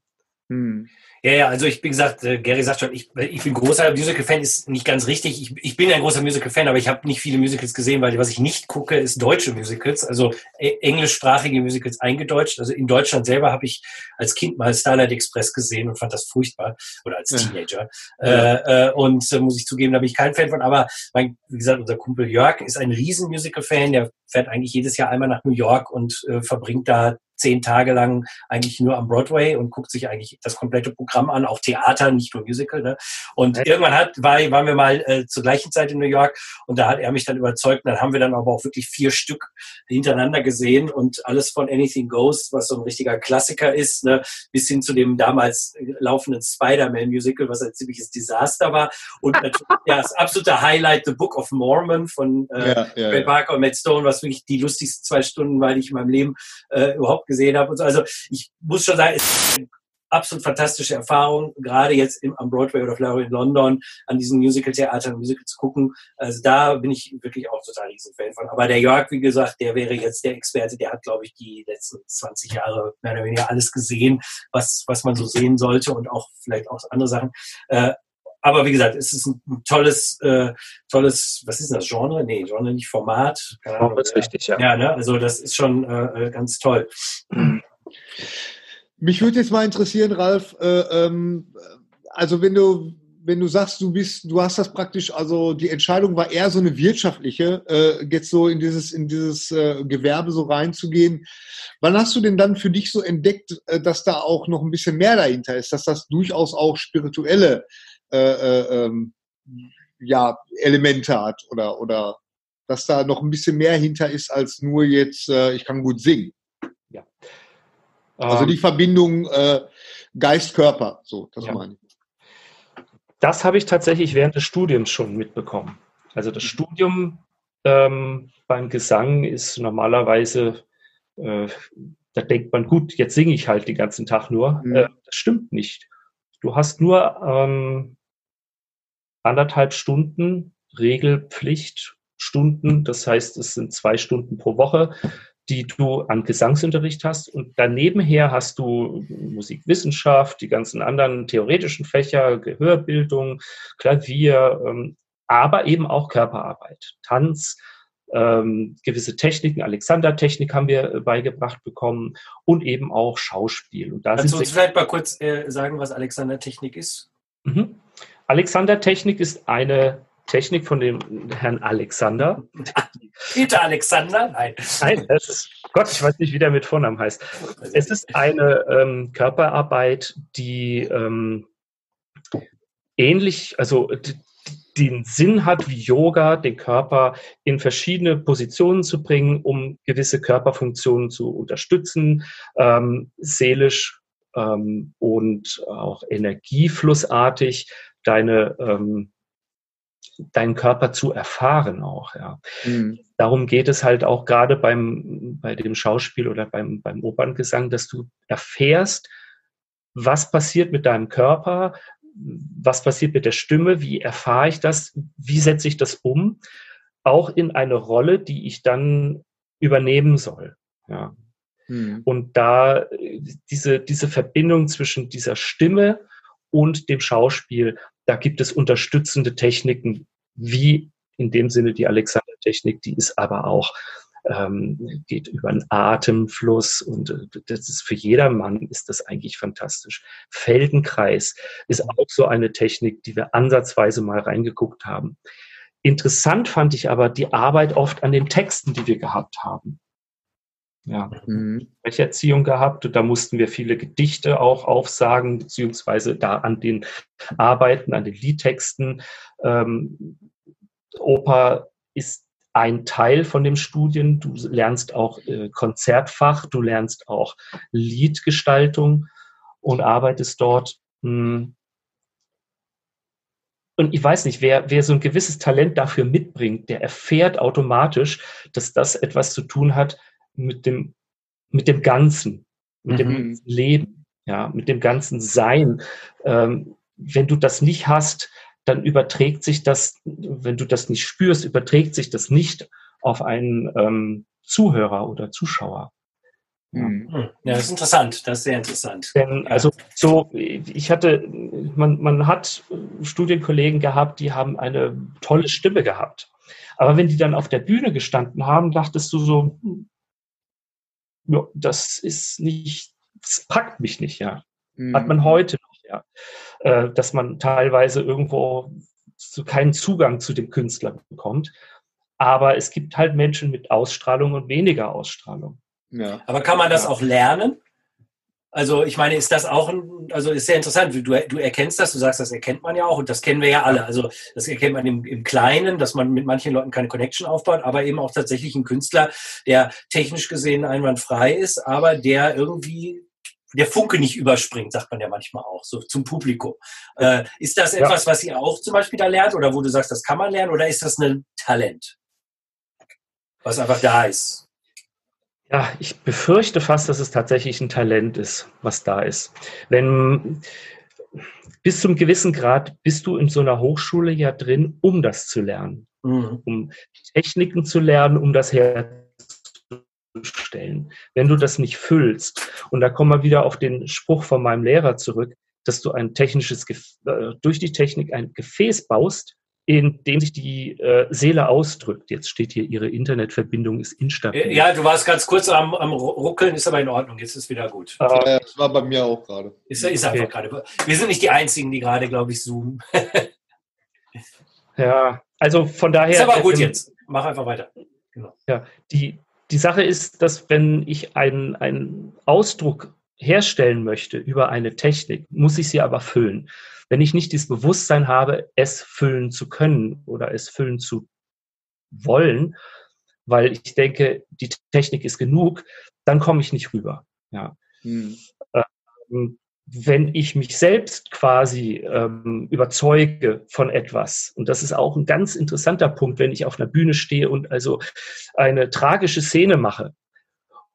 Hm. Ja, ja, also ich, wie gesagt, äh, Gary sagt schon, ich, ich bin großer Musical-Fan, ist nicht ganz richtig. Ich, ich bin ein großer Musical-Fan, aber ich habe nicht viele Musicals gesehen, weil was ich nicht gucke, ist deutsche Musicals, also äh, englischsprachige Musicals eingedeutscht. Also in Deutschland selber habe ich als Kind mal Starlight Express gesehen und fand das furchtbar, oder als Teenager. Ja. Äh, äh, und äh, muss ich zugeben, da bin ich kein Fan von, aber mein, wie gesagt, unser Kumpel Jörg ist ein riesen Musical-Fan, der fährt eigentlich jedes Jahr einmal nach New York und äh, verbringt da zehn Tage lang eigentlich nur am Broadway und guckt sich eigentlich das komplette Programm an, auch Theater, nicht nur Musical. Ne? Und ja. irgendwann hat, war, waren wir mal äh, zur gleichen Zeit in New York und da hat er mich dann überzeugt. Und dann haben wir dann aber auch wirklich vier Stück hintereinander gesehen und alles von Anything Goes, was so ein richtiger Klassiker ist, ne? bis hin zu dem damals laufenden Spider-Man-Musical, was ein ziemliches Desaster war. Und natürlich ja, das absolute Highlight, The Book of Mormon von äh, ja, ja, ja. Parker und Matt Stone, was wirklich die lustigsten zwei Stunden war, die ich in meinem Leben äh, überhaupt gesehen habe. Und so. Also ich muss schon sagen, es ist eine absolut fantastische Erfahrung, gerade jetzt im, am Broadway oder vielleicht in London an diesen Musical-Theatern, Musical zu gucken. Also da bin ich wirklich auch total riesen Fan von. Aber der Jörg, wie gesagt, der wäre jetzt der Experte, der hat, glaube ich, die letzten 20 Jahre mehr oder weniger alles gesehen, was, was man so sehen sollte und auch vielleicht auch andere Sachen. Äh, aber wie gesagt, es ist ein tolles, äh, tolles, was ist das, Genre? Nee, Genre nicht Format. Keine Ahnung, ist richtig, ja. Ja, ne? also das ist schon äh, äh ganz toll. Mich würde jetzt mal interessieren, Ralf, äh, ähm, also wenn du wenn du sagst, du bist, du hast das praktisch, also die Entscheidung war eher so eine wirtschaftliche, äh, jetzt so in dieses, in dieses äh, Gewerbe so reinzugehen. Wann hast du denn dann für dich so entdeckt, äh, dass da auch noch ein bisschen mehr dahinter ist, dass das durchaus auch spirituelle äh, äh, ähm, ja, Elemente hat oder, oder dass da noch ein bisschen mehr hinter ist als nur jetzt, äh, ich kann gut singen. Ja. Also die ähm. Verbindung äh, Geist-Körper, so, das ja. meine ich. Das habe ich tatsächlich während des Studiums schon mitbekommen. Also das mhm. Studium ähm, beim Gesang ist normalerweise, äh, da denkt man, gut, jetzt singe ich halt den ganzen Tag nur. Mhm. Äh, das stimmt nicht. Du hast nur ähm, anderthalb Stunden Regelpflichtstunden. Das heißt, es sind zwei Stunden pro Woche die du an Gesangsunterricht hast. Und danebenher hast du Musikwissenschaft, die ganzen anderen theoretischen Fächer, Gehörbildung, Klavier, ähm, aber eben auch Körperarbeit, Tanz, ähm, gewisse Techniken, Alexander-Technik haben wir äh, beigebracht bekommen und eben auch Schauspiel. Und da Kannst du uns vielleicht mal kurz äh, sagen, was Alexander-Technik ist? Mhm. Alexander-Technik ist eine Technik von dem Herrn Alexander. Peter Alexander? Nein. Nein, es ist, Gott, ich weiß nicht, wie der mit Vornamen heißt. Es ist eine ähm, Körperarbeit, die ähm, ähnlich, also den Sinn hat wie Yoga, den Körper in verschiedene Positionen zu bringen, um gewisse Körperfunktionen zu unterstützen, ähm, seelisch ähm, und auch energieflussartig deine ähm, deinen Körper zu erfahren auch, ja. Mhm. Darum geht es halt auch gerade beim, bei dem Schauspiel oder beim, beim Operngesang, dass du erfährst, was passiert mit deinem Körper, was passiert mit der Stimme, wie erfahre ich das, wie setze ich das um, auch in eine Rolle, die ich dann übernehmen soll, ja. Mhm. Und da diese, diese Verbindung zwischen dieser Stimme und dem Schauspiel, da gibt es unterstützende Techniken, wie in dem Sinne die Alexander-Technik, die ist aber auch ähm, geht über einen Atemfluss und äh, das ist für jedermann ist das eigentlich fantastisch. Feldenkreis ist auch so eine Technik, die wir ansatzweise mal reingeguckt haben. Interessant fand ich aber die Arbeit oft an den Texten, die wir gehabt haben ja, mhm. Sprecherziehung gehabt. Und da mussten wir viele Gedichte auch aufsagen, beziehungsweise da an den Arbeiten, an den Liedtexten. Ähm, Oper ist ein Teil von dem Studien. Du lernst auch äh, Konzertfach, du lernst auch Liedgestaltung und arbeitest dort. Hm. Und ich weiß nicht, wer, wer so ein gewisses Talent dafür mitbringt, der erfährt automatisch, dass das etwas zu tun hat mit dem, mit dem Ganzen, mit mhm. dem Leben, ja, mit dem ganzen Sein. Ähm, wenn du das nicht hast, dann überträgt sich das, wenn du das nicht spürst, überträgt sich das nicht auf einen ähm, Zuhörer oder Zuschauer. Ja. Hm. Hm. ja, das ist interessant, das ist sehr interessant. Denn, also so, ich hatte, man, man hat Studienkollegen gehabt, die haben eine tolle Stimme gehabt. Aber wenn die dann auf der Bühne gestanden haben, dachtest du so, hm, ja, das ist nicht, das packt mich nicht, ja. Mhm. Hat man heute noch, ja. Äh, dass man teilweise irgendwo so keinen Zugang zu dem Künstler bekommt. Aber es gibt halt Menschen mit Ausstrahlung und weniger Ausstrahlung. Ja. Aber kann man das ja. auch lernen? Also ich meine, ist das auch ein, also ist sehr interessant. Du, du erkennst das, du sagst, das erkennt man ja auch und das kennen wir ja alle. Also das erkennt man im, im Kleinen, dass man mit manchen Leuten keine Connection aufbaut, aber eben auch tatsächlich ein Künstler, der technisch gesehen einwandfrei ist, aber der irgendwie der Funke nicht überspringt, sagt man ja manchmal auch, so zum Publikum. Äh, ist das etwas, ja. was ihr auch zum Beispiel da lernt oder wo du sagst, das kann man lernen oder ist das ein Talent, was einfach da ist? Ja, ich befürchte fast, dass es tatsächlich ein Talent ist, was da ist. Wenn bis zum gewissen Grad bist du in so einer Hochschule ja drin, um das zu lernen, mhm. um Techniken zu lernen, um das herzustellen. Wenn du das nicht füllst, und da kommen wir wieder auf den Spruch von meinem Lehrer zurück, dass du ein technisches, äh, durch die Technik ein Gefäß baust, in dem sich die äh, Seele ausdrückt. Jetzt steht hier, ihre Internetverbindung ist instabil. Ja, du warst ganz kurz am, am Ruckeln, ist aber in Ordnung, jetzt ist wieder gut. Äh, ja, das war bei mir auch gerade. Ist, ist okay. einfach gerade. Wir sind nicht die Einzigen, die gerade, glaube ich, zoomen. ja, also von daher. Ist aber gut ähm, jetzt. Mach einfach weiter. Genau. Ja, die, die Sache ist, dass wenn ich einen, einen Ausdruck herstellen möchte über eine Technik, muss ich sie aber füllen. Wenn ich nicht dieses Bewusstsein habe, es füllen zu können oder es füllen zu wollen, weil ich denke, die Technik ist genug, dann komme ich nicht rüber. Ja. Hm. Ähm, wenn ich mich selbst quasi ähm, überzeuge von etwas, und das ist auch ein ganz interessanter Punkt, wenn ich auf einer Bühne stehe und also eine tragische Szene mache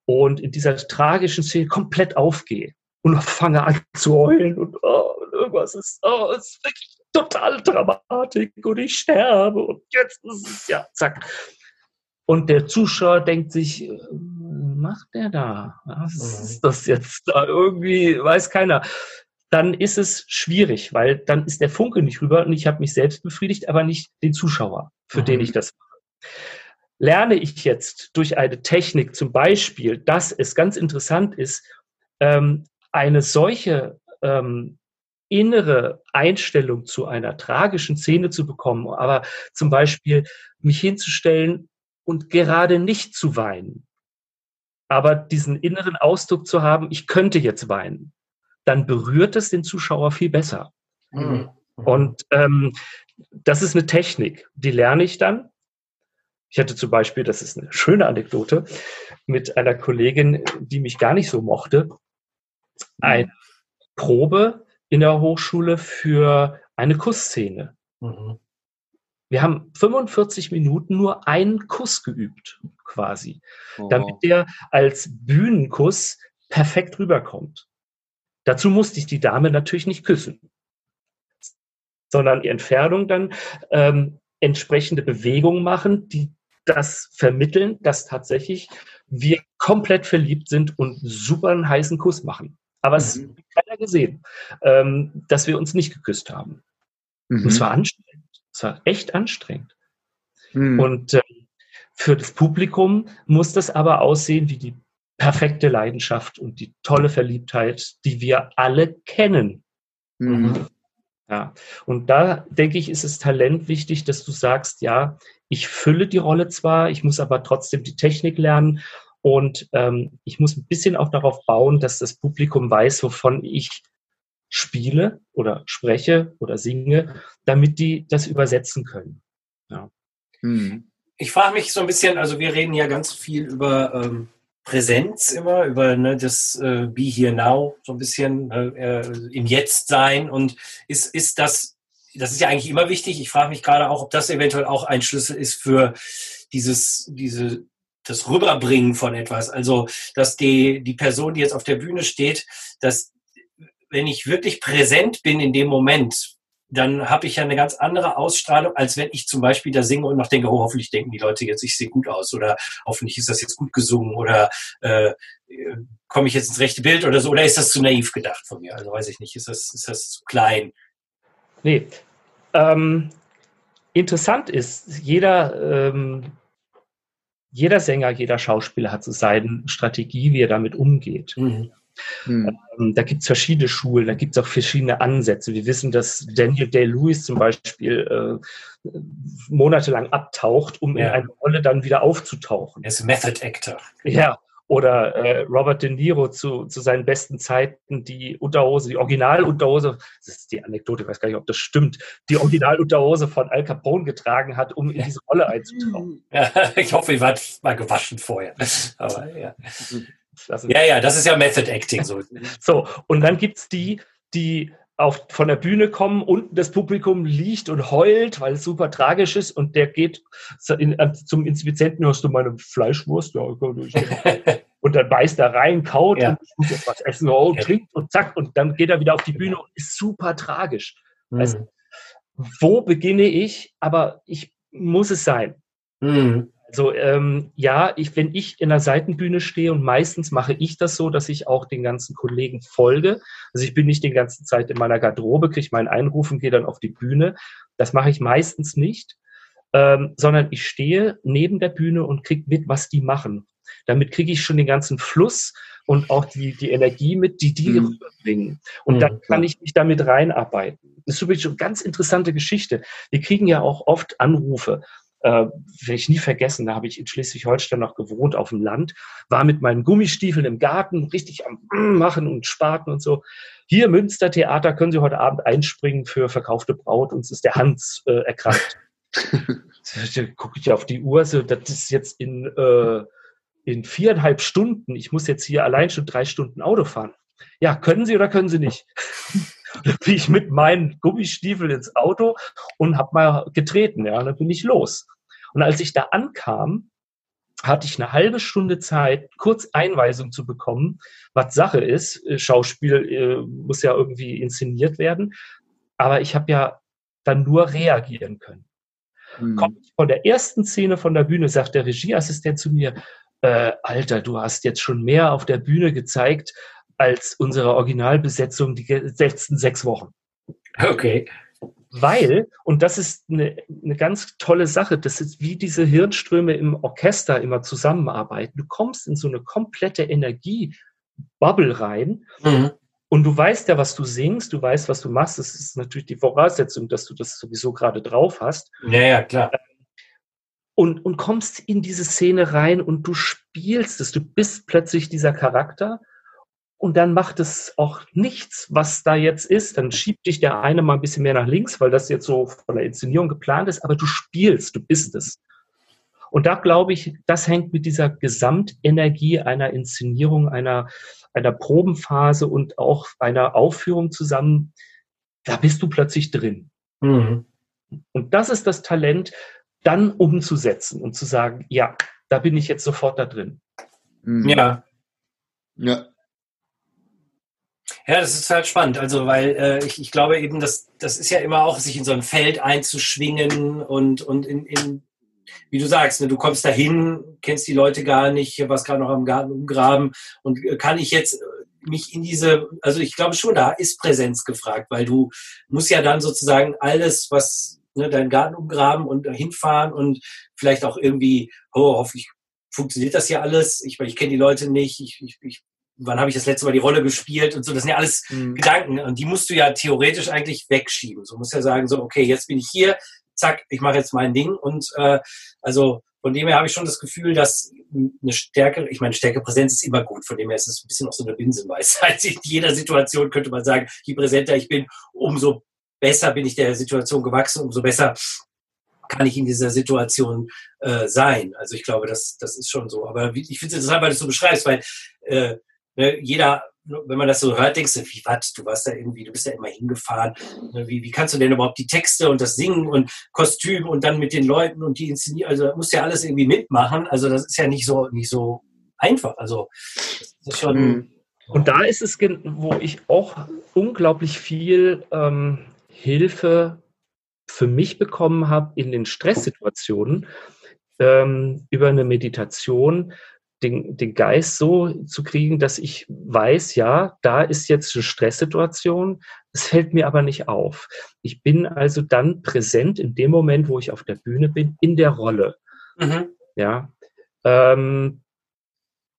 und in dieser tragischen Szene komplett aufgehe und fange an zu heulen und oh, irgendwas ist, oh, es ist wirklich total Dramatik und ich sterbe und jetzt ist es, ja, zack. Und der Zuschauer denkt sich, äh, macht der da? Was mhm. ist das jetzt da irgendwie? Weiß keiner. Dann ist es schwierig, weil dann ist der Funke nicht rüber und ich habe mich selbst befriedigt, aber nicht den Zuschauer, für mhm. den ich das mache. Lerne ich jetzt durch eine Technik zum Beispiel, dass es ganz interessant ist, ähm, eine solche ähm, innere Einstellung zu einer tragischen Szene zu bekommen, aber zum Beispiel mich hinzustellen und gerade nicht zu weinen aber diesen inneren Ausdruck zu haben, ich könnte jetzt weinen, dann berührt es den Zuschauer viel besser. Mhm. Und ähm, das ist eine Technik, die lerne ich dann. Ich hatte zum Beispiel, das ist eine schöne Anekdote, mit einer Kollegin, die mich gar nicht so mochte, eine Probe in der Hochschule für eine Kussszene. Mhm. Wir haben 45 Minuten nur einen Kuss geübt, quasi, oh. damit der als Bühnenkuss perfekt rüberkommt. Dazu musste ich die Dame natürlich nicht küssen, sondern die Entfernung dann ähm, entsprechende Bewegungen machen, die das vermitteln, dass tatsächlich wir komplett verliebt sind und super einen heißen Kuss machen. Aber mhm. es hat keiner gesehen, ähm, dass wir uns nicht geküsst haben. Mhm. Und es war anstrengend. Es war echt anstrengend. Mhm. Und äh, für das Publikum muss das aber aussehen wie die perfekte Leidenschaft und die tolle Verliebtheit, die wir alle kennen. Mhm. Ja, und da denke ich, ist es Talent wichtig, dass du sagst, ja, ich fülle die Rolle zwar, ich muss aber trotzdem die Technik lernen und ähm, ich muss ein bisschen auch darauf bauen, dass das Publikum weiß, wovon ich spiele oder spreche oder singe, damit die das übersetzen können. Ja. Hm. Ich frage mich so ein bisschen, also wir reden ja ganz viel über ähm, Präsenz immer, über ne, das äh, Be Here Now, so ein bisschen äh, äh, im Jetzt sein. Und ist, ist das, das ist ja eigentlich immer wichtig. Ich frage mich gerade auch, ob das eventuell auch ein Schlüssel ist für dieses, diese, das Rüberbringen von etwas. Also, dass die, die Person, die jetzt auf der Bühne steht, dass wenn ich wirklich präsent bin in dem Moment, dann habe ich ja eine ganz andere Ausstrahlung, als wenn ich zum Beispiel da singe und noch denke, oh, hoffentlich denken die Leute jetzt, ich sehe gut aus oder hoffentlich ist das jetzt gut gesungen oder äh, komme ich jetzt ins rechte Bild oder so oder ist das zu naiv gedacht von mir? Also weiß ich nicht, ist das, ist das zu klein? Nee. Ähm, interessant ist, jeder, ähm, jeder Sänger, jeder Schauspieler hat so seine Strategie, wie er damit umgeht. Mhm. Hm. Ähm, da gibt es verschiedene Schulen, da gibt es auch verschiedene Ansätze. Wir wissen, dass Daniel Day-Lewis zum Beispiel äh, monatelang abtaucht, um ja. in eine Rolle dann wieder aufzutauchen. Er ist Method Actor. Ja, oder äh, Robert De Niro zu, zu seinen besten Zeiten die Unterhose, die Originalunterhose, das ist die Anekdote, ich weiß gar nicht, ob das stimmt, die Originalunterhose von Al Capone getragen hat, um in diese Rolle einzutauchen. Ja, ich hoffe, ihr wart mal gewaschen vorher. Aber ja. Ja, ja, das ist ja Method Acting. So, so und dann gibt es die, die auf, von der Bühne kommen, unten das Publikum liegt und heult, weil es super tragisch ist und der geht in, zum Inspizienten, hast du meine Fleischwurst? Ja, und dann beißt er rein, kaut ja. und was essen, oh, trinkt und zack und dann geht er wieder auf die Bühne und ist super tragisch. Mhm. Also, wo beginne ich? Aber ich muss es sein. Mhm. Also ähm, ja, ich, wenn ich in der Seitenbühne stehe und meistens mache ich das so, dass ich auch den ganzen Kollegen folge. Also ich bin nicht die ganze Zeit in meiner Garderobe, kriege meinen Einruf und gehe dann auf die Bühne. Das mache ich meistens nicht, ähm, sondern ich stehe neben der Bühne und kriege mit, was die machen. Damit kriege ich schon den ganzen Fluss und auch die, die Energie mit, die die mhm. rüberbringen. Und mhm, dann kann ich mich damit reinarbeiten. Das ist übrigens eine ganz interessante Geschichte. Wir kriegen ja auch oft Anrufe äh, werde ich nie vergessen, da habe ich in Schleswig-Holstein noch gewohnt auf dem Land, war mit meinen Gummistiefeln im Garten richtig am Machen und Spaten und so. Hier Münster Theater können Sie heute Abend einspringen für verkaufte Braut, uns ist der Hans äh, erkrankt. gucke ich auf die Uhr, so, das ist jetzt in, äh, in viereinhalb Stunden. Ich muss jetzt hier allein schon drei Stunden Auto fahren. Ja, können Sie oder können Sie nicht? bin ich mit meinen Gummistiefeln ins Auto und habe mal getreten. Ja, dann bin ich los. Und als ich da ankam, hatte ich eine halbe Stunde Zeit, kurz Einweisung zu bekommen, was Sache ist. Schauspiel äh, muss ja irgendwie inszeniert werden. Aber ich habe ja dann nur reagieren können. Mhm. Kommt von der ersten Szene von der Bühne, sagt der Regieassistent zu mir, äh, Alter, du hast jetzt schon mehr auf der Bühne gezeigt als unsere Originalbesetzung die letzten sechs Wochen. Okay. Weil, und das ist eine, eine ganz tolle Sache, das ist wie diese Hirnströme im Orchester immer zusammenarbeiten. Du kommst in so eine komplette Energie-Bubble rein mhm. und du weißt ja, was du singst, du weißt, was du machst. Das ist natürlich die Voraussetzung, dass du das sowieso gerade drauf hast. Ja, ja, klar. Und, und kommst in diese Szene rein und du spielst es. Du bist plötzlich dieser Charakter und dann macht es auch nichts, was da jetzt ist. Dann schiebt dich der eine mal ein bisschen mehr nach links, weil das jetzt so von der Inszenierung geplant ist, aber du spielst, du bist es. Und da glaube ich, das hängt mit dieser Gesamtenergie einer Inszenierung, einer, einer Probenphase und auch einer Aufführung zusammen. Da bist du plötzlich drin. Mhm. Und das ist das Talent, dann umzusetzen und zu sagen, ja, da bin ich jetzt sofort da drin. Mhm. Ja. Ja. Ja, das ist halt spannend. Also, weil äh, ich, ich glaube eben, dass das ist ja immer auch, sich in so ein Feld einzuschwingen und, und in, in wie du sagst, ne, du kommst dahin, kennst die Leute gar nicht, was gerade noch am Garten umgraben und äh, kann ich jetzt mich in diese, also ich glaube schon, da ist Präsenz gefragt, weil du musst ja dann sozusagen alles, was ne, deinen Garten umgraben und hinfahren und vielleicht auch irgendwie, oh, hoffentlich funktioniert das hier alles. Ich, ich kenne die Leute nicht, ich, ich, ich wann habe ich das letzte Mal die Rolle gespielt und so. Das sind ja alles mhm. Gedanken und die musst du ja theoretisch eigentlich wegschieben. So musst ja sagen, so, okay, jetzt bin ich hier, zack, ich mache jetzt mein Ding und äh, also von dem her habe ich schon das Gefühl, dass eine stärkere, ich meine, stärkere Präsenz ist immer gut, von dem her ist es ein bisschen auch so eine Binsenweisheit. In jeder Situation könnte man sagen, je präsenter ich bin, umso besser bin ich der Situation gewachsen, umso besser kann ich in dieser Situation äh, sein. Also ich glaube, das, das ist schon so. Aber ich finde es interessant, weil du es so beschreibst, weil äh, ne, jeder, wenn man das so hört, denkst du, wie was, du warst da irgendwie, du bist da immer hingefahren. Ne, wie, wie kannst du denn überhaupt die Texte und das Singen und Kostüm und dann mit den Leuten und die Inszenierung, also musst ja alles irgendwie mitmachen. Also das ist ja nicht so, nicht so einfach. Also das ist schon. Mhm. Und da ist es, wo ich auch unglaublich viel ähm, Hilfe für mich bekommen habe in den Stresssituationen ähm, über eine Meditation, den, den Geist so zu kriegen, dass ich weiß, ja, da ist jetzt eine Stresssituation, es fällt mir aber nicht auf. Ich bin also dann präsent in dem Moment, wo ich auf der Bühne bin, in der Rolle. Mhm. Ja. Ähm,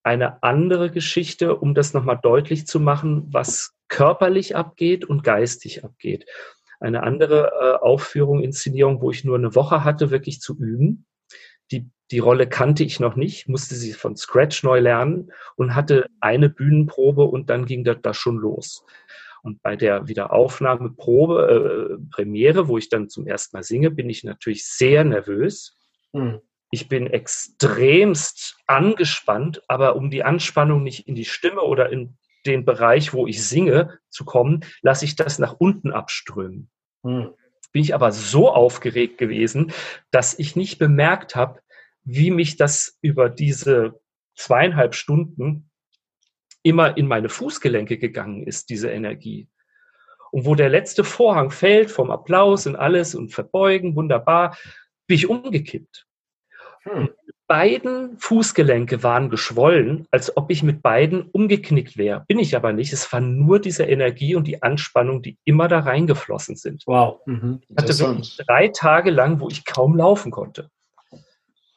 eine andere Geschichte, um das nochmal deutlich zu machen, was körperlich abgeht und geistig abgeht. Eine andere äh, Aufführung, Inszenierung, wo ich nur eine Woche hatte, wirklich zu üben. Die die Rolle kannte ich noch nicht, musste sie von Scratch neu lernen und hatte eine Bühnenprobe und dann ging das da schon los. Und bei der Wiederaufnahmeprobe, äh, Premiere, wo ich dann zum ersten Mal singe, bin ich natürlich sehr nervös. Mhm. Ich bin extremst angespannt, aber um die Anspannung nicht in die Stimme oder in den Bereich, wo ich singe, zu kommen, lasse ich das nach unten abströmen. Mhm. Bin ich aber so aufgeregt gewesen, dass ich nicht bemerkt habe, wie mich das über diese zweieinhalb Stunden immer in meine Fußgelenke gegangen ist, diese Energie. Und wo der letzte Vorhang fällt vom Applaus und alles und Verbeugen, wunderbar, bin ich umgekippt. Hm. Beiden Fußgelenke waren geschwollen, als ob ich mit beiden umgeknickt wäre. Bin ich aber nicht. Es war nur diese Energie und die Anspannung, die immer da reingeflossen sind. Wow. Mhm. Ich hatte wirklich drei Tage lang, wo ich kaum laufen konnte.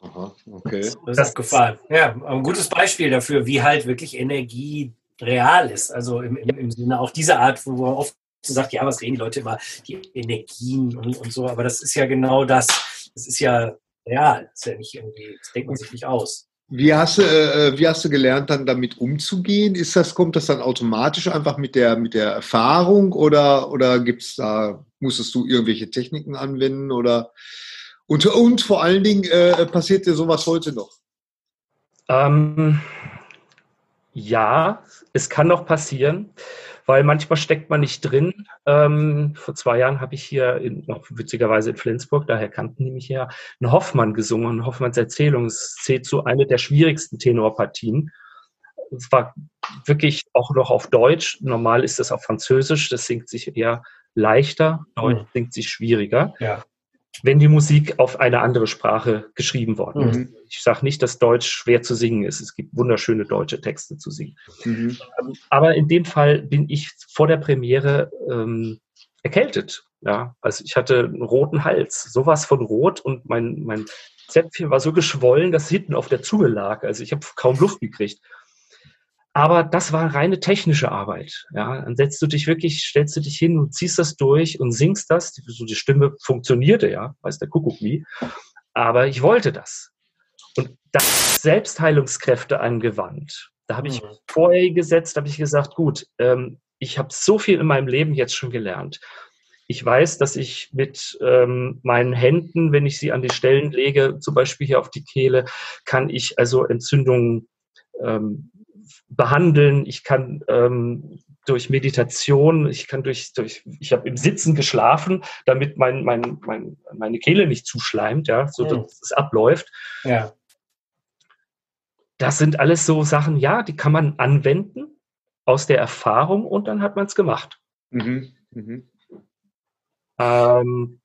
Aha, okay. Das ist abgefahren. Ja, ein gutes Beispiel dafür, wie halt wirklich Energie real ist. Also im, im, im Sinne auch diese Art, wo man oft sagt, ja, was reden die Leute immer, die Energien und, und so, aber das ist ja genau das. Das ist ja real. Das ist ja nicht irgendwie, das denkt man sich nicht aus. Wie hast du, äh, wie hast du gelernt, dann damit umzugehen? Ist das, kommt das dann automatisch einfach mit der, mit der Erfahrung oder, oder gibt's da, musstest du irgendwelche Techniken anwenden oder und, und vor allen Dingen, äh, passiert dir sowas heute noch? Ähm, ja, es kann noch passieren, weil manchmal steckt man nicht drin. Ähm, vor zwei Jahren habe ich hier in, noch witzigerweise in Flensburg, daher kannten die mich her, einen Hoffmann gesungen, Hoffmanns Erzählung. Es zählt zu einer der schwierigsten Tenorpartien. Es war wirklich auch noch auf Deutsch. Normal ist das auf Französisch, das singt sich eher leichter, Deutsch mhm. singt sich schwieriger. Ja wenn die Musik auf eine andere Sprache geschrieben worden ist. Mhm. Ich sage nicht, dass Deutsch schwer zu singen ist. Es gibt wunderschöne deutsche Texte zu singen. Mhm. Ähm, aber in dem Fall bin ich vor der Premiere ähm, erkältet. Ja, also ich hatte einen roten Hals, sowas von rot und mein, mein Zäpfchen war so geschwollen, dass hinten auf der Zunge lag. Also ich habe kaum Luft gekriegt. Aber das war reine technische Arbeit. Ja, dann setzt du dich wirklich, stellst du dich hin und ziehst das durch und singst das. So die Stimme funktionierte ja, weiß der Kuckuck wie. Aber ich wollte das. Und das Selbstheilungskräfte angewandt. Da habe ich mhm. vorher gesetzt, habe ich gesagt, gut, ähm, ich habe so viel in meinem Leben jetzt schon gelernt. Ich weiß, dass ich mit ähm, meinen Händen, wenn ich sie an die Stellen lege, zum Beispiel hier auf die Kehle, kann ich also Entzündungen ähm, behandeln, ich kann ähm, durch Meditation, ich kann durch, durch ich habe im Sitzen geschlafen, damit mein, mein, mein, meine Kehle nicht zuschleimt, ja, so dass mhm. es abläuft. Ja. Das sind alles so Sachen, ja, die kann man anwenden aus der Erfahrung und dann hat man es gemacht. Mhm. Mhm. Ähm,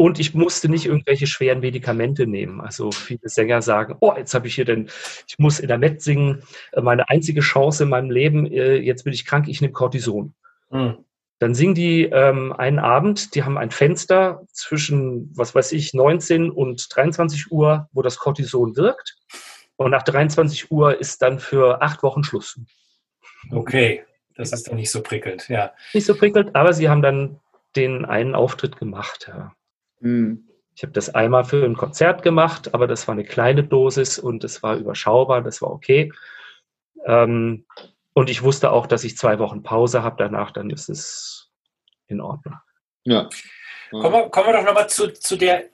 und ich musste nicht irgendwelche schweren Medikamente nehmen. Also viele Sänger sagen, oh, jetzt habe ich hier den, ich muss in der Met singen, äh, meine einzige Chance in meinem Leben, äh, jetzt bin ich krank, ich nehme Cortison. Mhm. Dann singen die ähm, einen Abend, die haben ein Fenster zwischen, was weiß ich, 19 und 23 Uhr, wo das Cortison wirkt. Und nach 23 Uhr ist dann für acht Wochen Schluss. Okay, das ist dann nicht so prickelnd, ja. Nicht so prickelnd, aber sie haben dann den einen Auftritt gemacht, ja. Mhm. Ich habe das einmal für ein Konzert gemacht, aber das war eine kleine Dosis und es war überschaubar, das war okay. Ähm, und ich wusste auch, dass ich zwei Wochen Pause habe danach, dann ist es in Ordnung. Ja. Kommen wir, kommen wir doch nochmal zu, zu der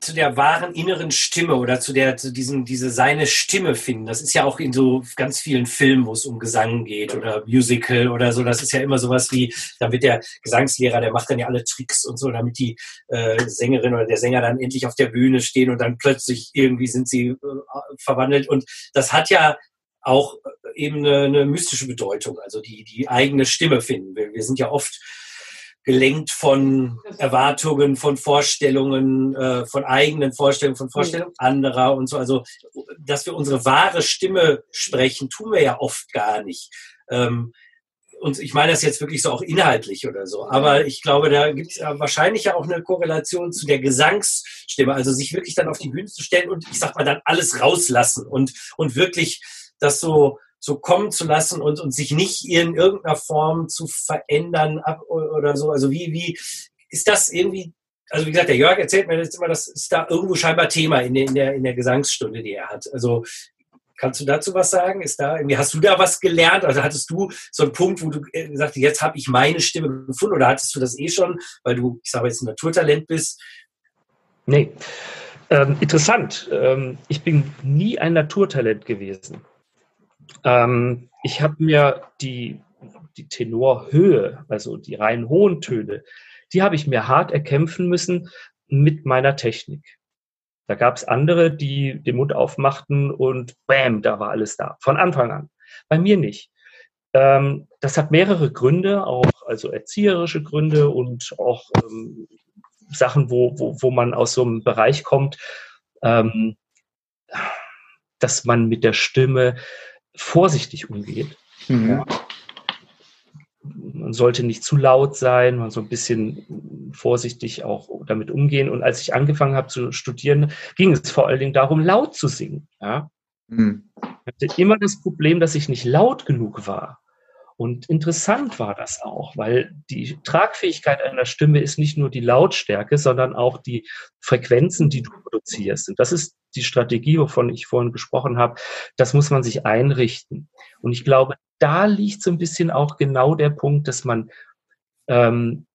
zu der wahren inneren Stimme oder zu der, zu diesem, diese seine Stimme finden. Das ist ja auch in so ganz vielen Filmen, wo es um Gesang geht oder Musical oder so. Das ist ja immer sowas wie, da wird der Gesangslehrer, der macht dann ja alle Tricks und so, damit die äh, Sängerin oder der Sänger dann endlich auf der Bühne stehen und dann plötzlich irgendwie sind sie äh, verwandelt. Und das hat ja auch eben eine, eine mystische Bedeutung, also die, die eigene Stimme finden. Wir, wir sind ja oft gelenkt von Erwartungen, von Vorstellungen, äh, von eigenen Vorstellungen, von Vorstellungen anderer und so. Also, dass wir unsere wahre Stimme sprechen, tun wir ja oft gar nicht. Ähm, und ich meine das jetzt wirklich so auch inhaltlich oder so. Aber ich glaube, da gibt es wahrscheinlich ja auch eine Korrelation zu der Gesangsstimme. Also sich wirklich dann auf die Bühne zu stellen und ich sag mal dann alles rauslassen und, und wirklich das so so kommen zu lassen und, und sich nicht in irgendeiner Form zu verändern ab oder so. Also wie, wie ist das irgendwie, also wie gesagt, der Jörg erzählt mir jetzt immer, das ist da irgendwo scheinbar Thema in der, in der, in der Gesangsstunde, die er hat. Also kannst du dazu was sagen? Ist da irgendwie, hast du da was gelernt? Also hattest du so einen Punkt, wo du gesagt hast, jetzt habe ich meine Stimme gefunden oder hattest du das eh schon, weil du, ich sage jetzt, ein Naturtalent bist? Nee. Ähm, interessant. Ähm, ich bin nie ein Naturtalent gewesen. Ähm, ich habe mir die, die Tenorhöhe, also die rein hohen Töne, die habe ich mir hart erkämpfen müssen mit meiner Technik. Da gab es andere, die den Mund aufmachten und bam, da war alles da, von Anfang an. Bei mir nicht. Ähm, das hat mehrere Gründe, auch also erzieherische Gründe und auch ähm, Sachen, wo, wo, wo man aus so einem Bereich kommt. Ähm, dass man mit der Stimme vorsichtig umgeht. Mhm. Ja. Man sollte nicht zu laut sein, man so ein bisschen vorsichtig auch damit umgehen. Und als ich angefangen habe zu studieren, ging es vor allen Dingen darum, laut zu singen. Ja? Mhm. Ich hatte immer das Problem, dass ich nicht laut genug war. Und interessant war das auch, weil die Tragfähigkeit einer Stimme ist nicht nur die Lautstärke, sondern auch die Frequenzen, die du produzierst. Und das ist die Strategie, wovon ich vorhin gesprochen habe. Das muss man sich einrichten. Und ich glaube, da liegt so ein bisschen auch genau der Punkt, dass man ähm,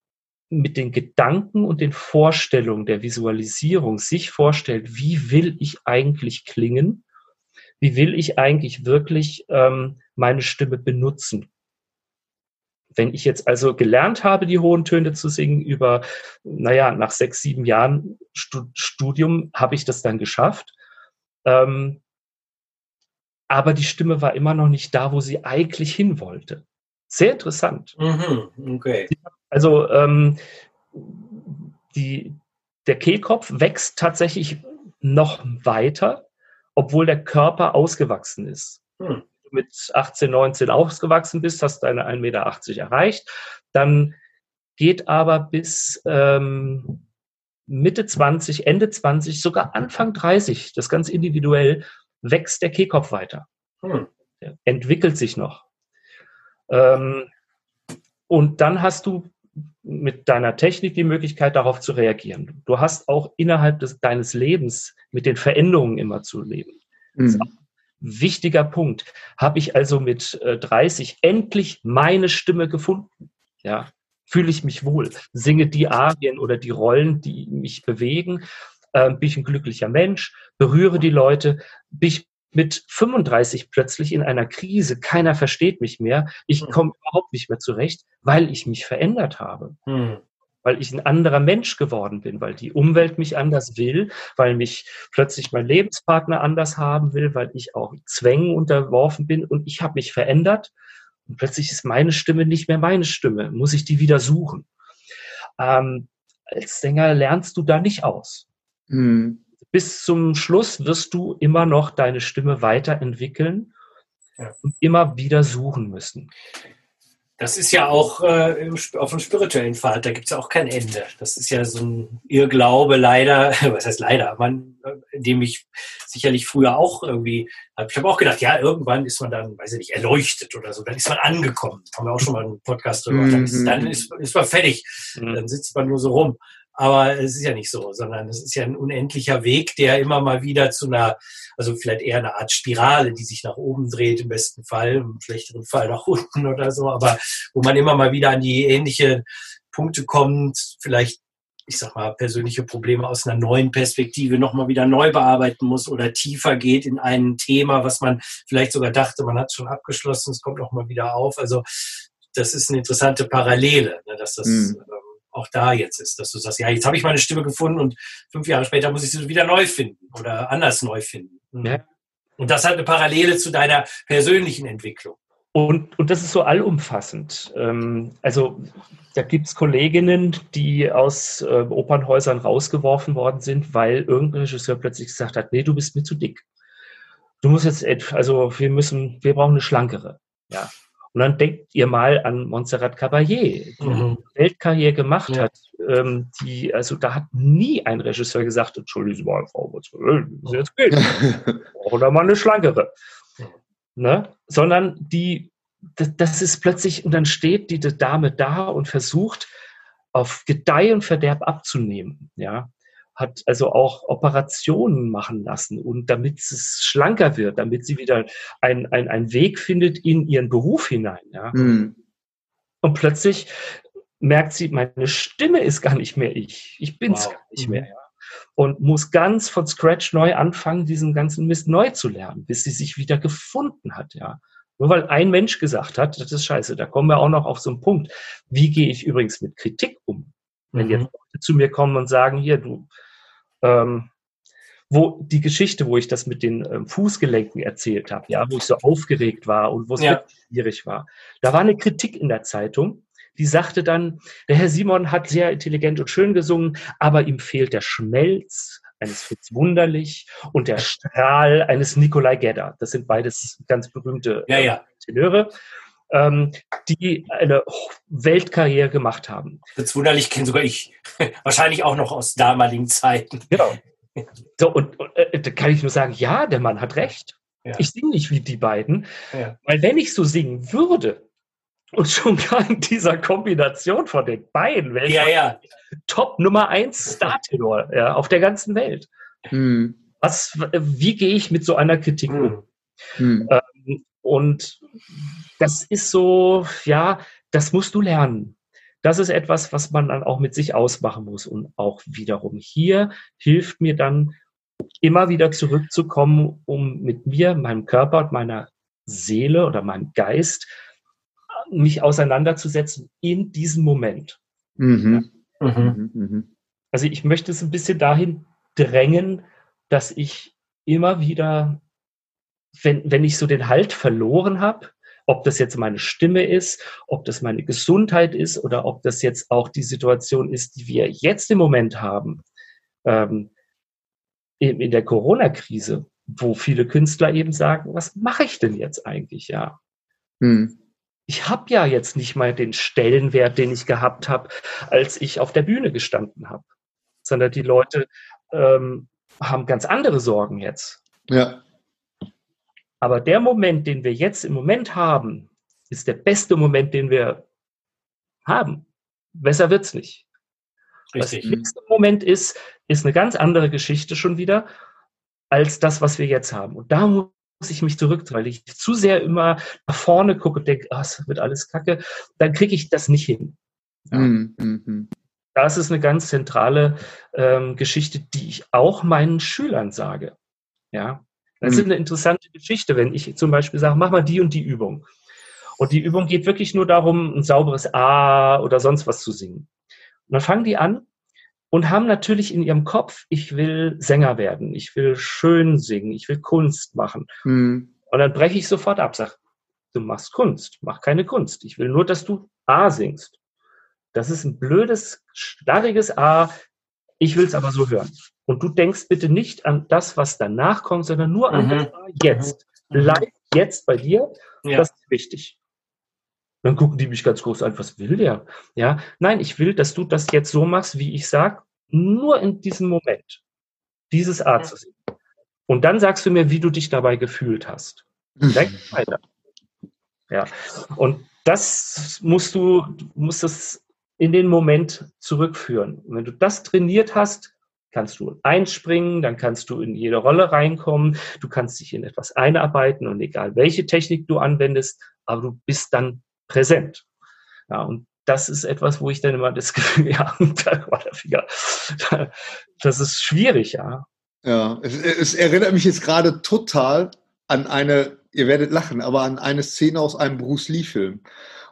mit den Gedanken und den Vorstellungen der Visualisierung sich vorstellt, wie will ich eigentlich klingen? Wie will ich eigentlich wirklich ähm, meine Stimme benutzen? Wenn ich jetzt also gelernt habe, die hohen Töne zu singen über, naja, nach sechs, sieben Jahren Studium habe ich das dann geschafft. Ähm, aber die Stimme war immer noch nicht da, wo sie eigentlich hin wollte. Sehr interessant. Mhm, okay. Also ähm, die, der Kehlkopf wächst tatsächlich noch weiter, obwohl der Körper ausgewachsen ist. Hm mit 18, 19 ausgewachsen bist, hast deine 1,80 Meter erreicht, dann geht aber bis ähm, Mitte 20, Ende 20, sogar Anfang 30, das ganz individuell, wächst der Kehlkopf weiter. Hm. entwickelt sich noch. Ähm, und dann hast du mit deiner Technik die Möglichkeit, darauf zu reagieren. Du hast auch innerhalb des, deines Lebens mit den Veränderungen immer zu leben. Mhm wichtiger Punkt. Habe ich also mit 30 äh, endlich meine Stimme gefunden? Ja, fühle ich mich wohl? Singe die Arien oder die Rollen, die mich bewegen? Ähm, bin ich ein glücklicher Mensch? Berühre die Leute? Bin ich mit 35 plötzlich in einer Krise, keiner versteht mich mehr, ich hm. komme überhaupt nicht mehr zurecht, weil ich mich verändert habe. Hm weil ich ein anderer Mensch geworden bin, weil die Umwelt mich anders will, weil mich plötzlich mein Lebenspartner anders haben will, weil ich auch Zwängen unterworfen bin und ich habe mich verändert und plötzlich ist meine Stimme nicht mehr meine Stimme, muss ich die wieder suchen. Ähm, als Sänger lernst du da nicht aus. Mhm. Bis zum Schluss wirst du immer noch deine Stimme weiterentwickeln ja. und immer wieder suchen müssen. Das ist ja auch äh, auf dem spirituellen Pfad, da gibt es ja auch kein Ende. Das ist ja so ein Irrglaube leider, was heißt leider, man, in dem ich sicherlich früher auch irgendwie, ich habe auch gedacht, ja, irgendwann ist man dann, weiß ich nicht, erleuchtet oder so, dann ist man angekommen. Haben wir auch schon mal einen Podcast drüber. Dann ist, dann ist, ist man fertig, mhm. dann sitzt man nur so rum. Aber es ist ja nicht so, sondern es ist ja ein unendlicher Weg, der immer mal wieder zu einer, also vielleicht eher eine Art Spirale, die sich nach oben dreht, im besten Fall, im schlechteren Fall nach unten oder so, aber wo man immer mal wieder an die ähnliche Punkte kommt, vielleicht, ich sag mal, persönliche Probleme aus einer neuen Perspektive nochmal wieder neu bearbeiten muss oder tiefer geht in ein Thema, was man vielleicht sogar dachte, man hat schon abgeschlossen, es kommt nochmal wieder auf. Also das ist eine interessante Parallele, ne, dass das mhm auch da jetzt ist, dass du sagst, ja, jetzt habe ich meine Stimme gefunden und fünf Jahre später muss ich sie wieder neu finden oder anders neu finden. Mhm. Ja. Und das hat eine Parallele zu deiner persönlichen Entwicklung. Und, und das ist so allumfassend. Ähm, also da gibt es Kolleginnen, die aus äh, Opernhäusern rausgeworfen worden sind, weil irgendein Regisseur plötzlich gesagt hat, nee, du bist mir zu dick. Du musst jetzt, also wir müssen, wir brauchen eine schlankere. Ja. Und dann denkt ihr mal an Montserrat Caballé, die mhm. Weltkarriere gemacht ja. hat. Ähm, die, also da hat nie ein Regisseur gesagt, entschuldigen Sie mal, Frau Montserrat, das jetzt geht. Brauchen da mal eine schlankere. Ne? Sondern die, das, das ist plötzlich, und dann steht die Dame da und versucht, auf Gedeih und Verderb abzunehmen. Ja hat also auch Operationen machen lassen und damit es schlanker wird, damit sie wieder einen ein Weg findet in ihren Beruf hinein. Ja. Mhm. Und plötzlich merkt sie, meine Stimme ist gar nicht mehr ich. Ich bin es wow. gar nicht mehr. Mhm. Ja. Und muss ganz von Scratch neu anfangen, diesen ganzen Mist neu zu lernen, bis sie sich wieder gefunden hat. Ja. Nur weil ein Mensch gesagt hat, das ist scheiße, da kommen wir auch noch auf so einen Punkt. Wie gehe ich übrigens mit Kritik um? Wenn jetzt mhm. Leute zu mir kommen und sagen, hier, du, ähm, wo die Geschichte, wo ich das mit den ähm, Fußgelenken erzählt habe, ja, wo ich so aufgeregt war und wo es ja. schwierig war. Da war eine Kritik in der Zeitung, die sagte dann, der Herr Simon hat sehr intelligent und schön gesungen, aber ihm fehlt der Schmelz eines Fritz Wunderlich und der Strahl eines Nikolai Gedda. Das sind beides ganz berühmte ja, ja. Tenöre, ähm, die eine Weltkarriere gemacht haben. Fritz Wunderlich kenne sogar ich. Wahrscheinlich auch noch aus damaligen Zeiten. Genau. So, und, und äh, da kann ich nur sagen, ja, der Mann hat recht. Ja. Ich singe nicht wie die beiden. Ja. Weil wenn ich so singen würde, und schon gar in dieser Kombination von den beiden welche ja, ja. Top Nummer 1 Star-Tenor ja, auf der ganzen Welt. Hm. Was, wie gehe ich mit so einer Kritik um? Hm. Ähm, und das ist so, ja, das musst du lernen. Das ist etwas, was man dann auch mit sich ausmachen muss. Und auch wiederum hier hilft mir dann immer wieder zurückzukommen, um mit mir, meinem Körper und meiner Seele oder meinem Geist mich auseinanderzusetzen in diesem Moment. Mhm. Ja. Mhm. mhm. Mhm. Also ich möchte es ein bisschen dahin drängen, dass ich immer wieder, wenn, wenn ich so den Halt verloren habe, ob das jetzt meine Stimme ist, ob das meine Gesundheit ist oder ob das jetzt auch die Situation ist, die wir jetzt im Moment haben, ähm, in, in der Corona-Krise, wo viele Künstler eben sagen, was mache ich denn jetzt eigentlich, ja? Hm ich habe ja jetzt nicht mal den Stellenwert, den ich gehabt habe, als ich auf der Bühne gestanden habe, sondern die Leute ähm, haben ganz andere Sorgen jetzt. Ja. Aber der Moment, den wir jetzt im Moment haben, ist der beste Moment, den wir haben. Besser wird's nicht. Richtig. Was der nächste Moment ist, ist eine ganz andere Geschichte schon wieder als das, was wir jetzt haben. Und da muss ich mich zurück, weil ich zu sehr immer nach vorne gucke und denke, ah, es wird alles kacke, dann kriege ich das nicht hin. Ja. Mm -hmm. Das ist eine ganz zentrale ähm, Geschichte, die ich auch meinen Schülern sage. Ja, das ist eine interessante Geschichte, wenn ich zum Beispiel sage, mach mal die und die Übung. Und die Übung geht wirklich nur darum, ein sauberes A oder sonst was zu singen. Und dann fangen die an und haben natürlich in ihrem Kopf, ich will Sänger werden, ich will schön singen, ich will Kunst machen. Mhm. Und dann breche ich sofort ab, sag, du machst Kunst, mach keine Kunst. Ich will nur, dass du A singst. Das ist ein blödes, starriges A. Ich will es aber so hören. Und du denkst bitte nicht an das, was danach kommt, sondern nur an mhm. das jetzt. Mhm. Bleib jetzt bei dir. Ja. Das ist wichtig. Dann gucken die mich ganz groß an, was will der? Ja, nein, ich will, dass du das jetzt so machst, wie ich sag, nur in diesem Moment. Dieses A zu sehen. Und dann sagst du mir, wie du dich dabei gefühlt hast. Weiter. Ja. Und das musst du, musst es in den Moment zurückführen. Und wenn du das trainiert hast, kannst du einspringen, dann kannst du in jede Rolle reinkommen, du kannst dich in etwas einarbeiten und egal welche Technik du anwendest, aber du bist dann präsent. Ja, und das ist etwas, wo ich dann immer das Gefühl, ja, das ist schwierig, ja. Ja, es, es erinnert mich jetzt gerade total an eine, ihr werdet lachen, aber an eine Szene aus einem Bruce Lee-Film.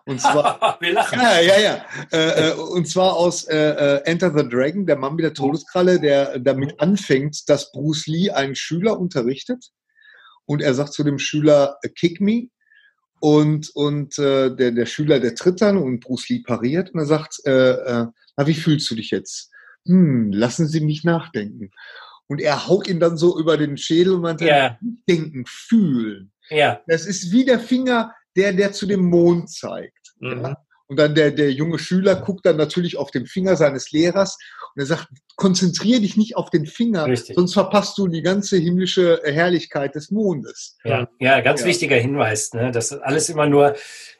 Und zwar, wir lachen. Ja, ja, ja. Äh, äh, und zwar aus äh, äh, Enter the Dragon, der Mann mit der Todeskralle, der damit anfängt, dass Bruce Lee einen Schüler unterrichtet. Und er sagt zu dem Schüler, kick me. Und, und äh, der, der Schüler, der tritt dann und Bruce Lee pariert und er sagt, äh, äh, na, wie fühlst du dich jetzt? Hm, lassen Sie mich nachdenken. Und er haut ihn dann so über den Schädel und meint, yeah. denken, fühlen. Ja. Das ist wie der Finger, der, der zu dem Mond zeigt. Mhm. Ja? Und dann der, der junge Schüler guckt dann natürlich auf den Finger seines Lehrers und er sagt, konzentriere dich nicht auf den Finger, Richtig. sonst verpasst du die ganze himmlische Herrlichkeit des Mondes. Ja, ja ganz ja. wichtiger Hinweis, ne? Das ist alles immer nur,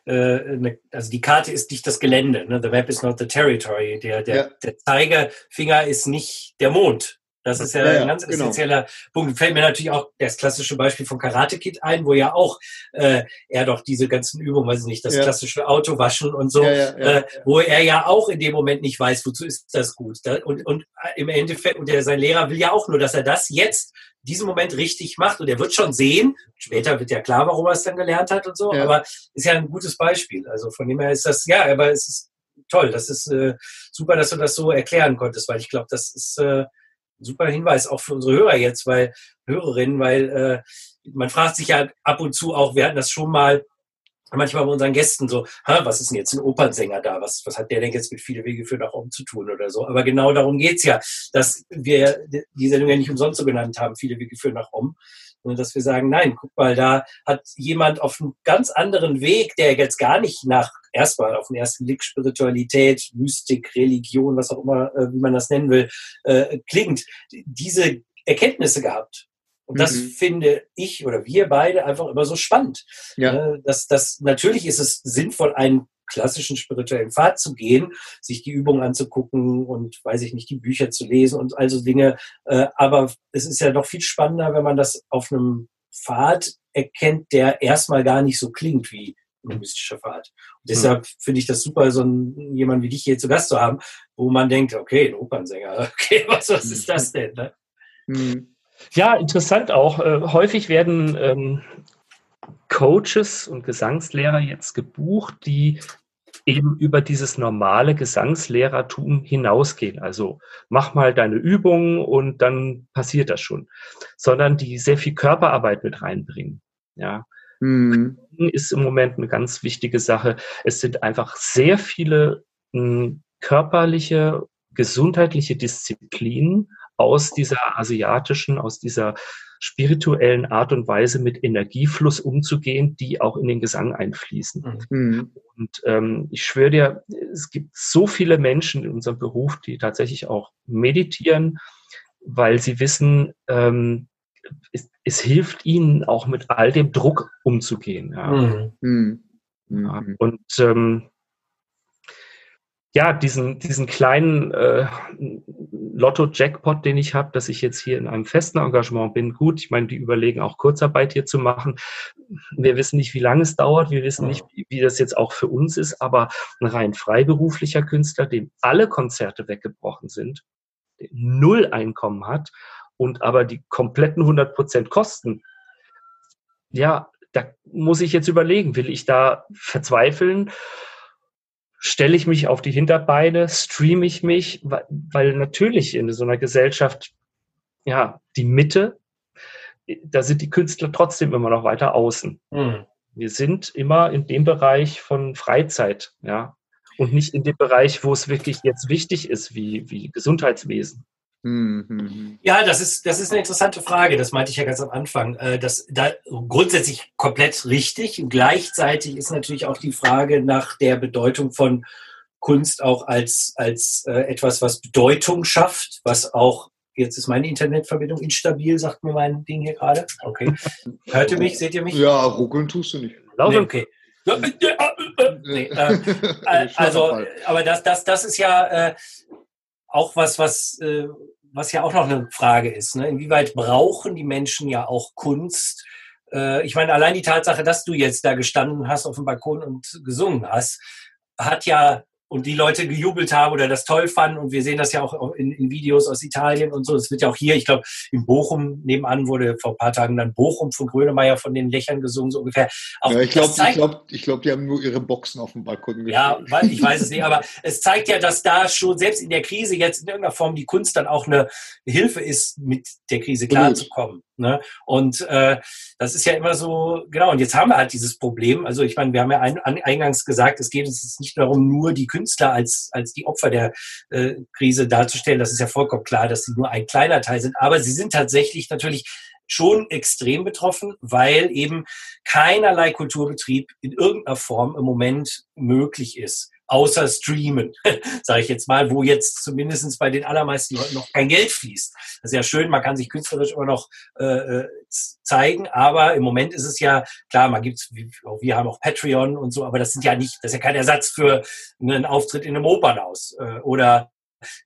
äh, ne, also die Karte ist nicht das Gelände, ne? The map is not the territory. Der, der, ja. der Zeigefinger ist nicht der Mond. Das ist ja, ja ein ganz genau. essentieller Punkt. Fällt mir natürlich auch das klassische Beispiel von Karate Kid ein, wo ja auch äh, er doch diese ganzen Übungen, weiß ich nicht, das ja. klassische Autowaschen und so, ja, äh, wo er ja auch in dem Moment nicht weiß, wozu ist das gut. Und, und im Endeffekt, und der, sein Lehrer will ja auch nur, dass er das jetzt diesen Moment richtig macht und er wird schon sehen, später wird ja klar, warum er es dann gelernt hat und so, aber ist ja ein gutes Beispiel. Also von dem her ist das, ja, aber es ist toll, das ist äh, super, dass du das so erklären konntest, weil ich glaube, das ist äh, super Hinweis auch für unsere Hörer jetzt, weil Hörerinnen, weil äh, man fragt sich ja ab und zu auch, wir hatten das schon mal, manchmal bei unseren Gästen so, was ist denn jetzt ein Opernsänger da? Was, was hat der denn jetzt mit viele Wege für nach oben zu tun oder so? Aber genau darum geht's ja, dass wir die Sendung ja nicht umsonst so genannt haben, viele Wege führen nach oben. Sondern dass wir sagen, nein, guck mal, da hat jemand auf einem ganz anderen Weg, der jetzt gar nicht nach erstmal auf den ersten Blick Spiritualität, Mystik, Religion, was auch immer, äh, wie man das nennen will, äh, klingt, diese Erkenntnisse gehabt. Und das mhm. finde ich oder wir beide einfach immer so spannend. Ja. Dass, dass natürlich ist es sinnvoll, einen klassischen spirituellen Pfad zu gehen, sich die Übungen anzugucken und weiß ich nicht, die Bücher zu lesen und also Dinge. Äh, aber es ist ja doch viel spannender, wenn man das auf einem Pfad erkennt, der erstmal gar nicht so klingt wie ein mystischer Pfad. Und deshalb mhm. finde ich das super, so einen, jemand wie dich hier zu Gast zu haben, wo man denkt, okay, ein Opernsänger, okay, was, was ist das denn? Ne? Mhm. Ja, interessant auch. Äh, häufig werden ähm, Coaches und Gesangslehrer jetzt gebucht, die eben über dieses normale Gesangslehrertum hinausgehen. Also mach mal deine Übungen und dann passiert das schon. Sondern die sehr viel Körperarbeit mit reinbringen. Ja. Mhm. Ist im Moment eine ganz wichtige Sache. Es sind einfach sehr viele mh, hm, körperliche, gesundheitliche Disziplinen aus dieser asiatischen, aus dieser spirituellen Art und Weise mit Energiefluss umzugehen, die auch in den Gesang einfließen. Mhm. Und ähm, ich schwöre dir, es gibt so viele Menschen in unserem Beruf, die tatsächlich auch meditieren, weil sie wissen, ähm, es, es, hilft ihnen auch mit all dem Druck umzugehen. Ja. Mhm. Mhm. Ja, mhm. und ähm, ja, diesen, diesen kleinen äh, Lotto-Jackpot, den ich habe, dass ich jetzt hier in einem festen Engagement bin, gut. Ich meine, die überlegen auch Kurzarbeit hier zu machen. Wir wissen nicht, wie lange es dauert. Wir wissen nicht, wie, wie das jetzt auch für uns ist. Aber ein rein freiberuflicher Künstler, dem alle Konzerte weggebrochen sind, der null Einkommen hat und aber die kompletten 100 Prozent Kosten, ja, da muss ich jetzt überlegen, will ich da verzweifeln? stelle ich mich auf die Hinterbeine, streame ich mich, weil, weil natürlich in so einer Gesellschaft, ja, die Mitte, da sind die Künstler trotzdem immer noch weiter außen. Mhm. Wir sind immer in dem Bereich von Freizeit, ja, und nicht in dem Bereich, wo es wirklich jetzt wichtig ist, wie, wie Gesundheitswesen. Mhm. Ja, das ist, das ist eine interessante Frage. Das meinte ich ja ganz am Anfang. Äh, das da grundsätzlich komplett richtig. gleichzeitig ist natürlich auch die Frage nach der Bedeutung von Kunst auch als, als äh, etwas, was Bedeutung schafft, was auch, jetzt ist meine Internetverbindung instabil, sagt mir mein Ding hier gerade. Okay. Hört ihr mich? Seht ihr mich? Ja, ruckeln tust du nicht. Nee, okay. Nee, äh, also, aber das, das, das ist ja äh, auch was, was äh, was ja auch noch eine Frage ist. Ne? Inwieweit brauchen die Menschen ja auch Kunst? Äh, ich meine, allein die Tatsache, dass du jetzt da gestanden hast auf dem Balkon und gesungen hast, hat ja und die Leute gejubelt haben oder das toll fanden. Und wir sehen das ja auch in, in Videos aus Italien und so. Es wird ja auch hier, ich glaube, in Bochum nebenan wurde vor ein paar Tagen dann Bochum von Grönemeyer von den Lächern gesungen, so ungefähr. Auch ja, ich glaube, ich glaube, ich glaub, die haben nur ihre Boxen auf dem Balkon. Ja, ich weiß es nicht, aber es zeigt ja, dass da schon selbst in der Krise jetzt in irgendeiner Form die Kunst dann auch eine Hilfe ist, mit der Krise klarzukommen. Ne? Und äh, das ist ja immer so, genau, und jetzt haben wir halt dieses Problem. Also ich meine, wir haben ja ein, eingangs gesagt, es geht uns jetzt nicht darum, nur die Künstler als, als die Opfer der äh, Krise darzustellen. Das ist ja vollkommen klar, dass sie nur ein kleiner Teil sind. Aber sie sind tatsächlich natürlich schon extrem betroffen, weil eben keinerlei Kulturbetrieb in irgendeiner Form im Moment möglich ist außer Streamen, sage ich jetzt mal, wo jetzt zumindest bei den allermeisten Leuten noch kein Geld fließt. Das ist ja schön, man kann sich künstlerisch immer noch äh, äh zeigen, aber im Moment ist es ja, klar, man gibt's, wir haben auch Patreon und so, aber das sind ja nicht, das ist ja kein Ersatz für einen Auftritt in einem Opernhaus äh, oder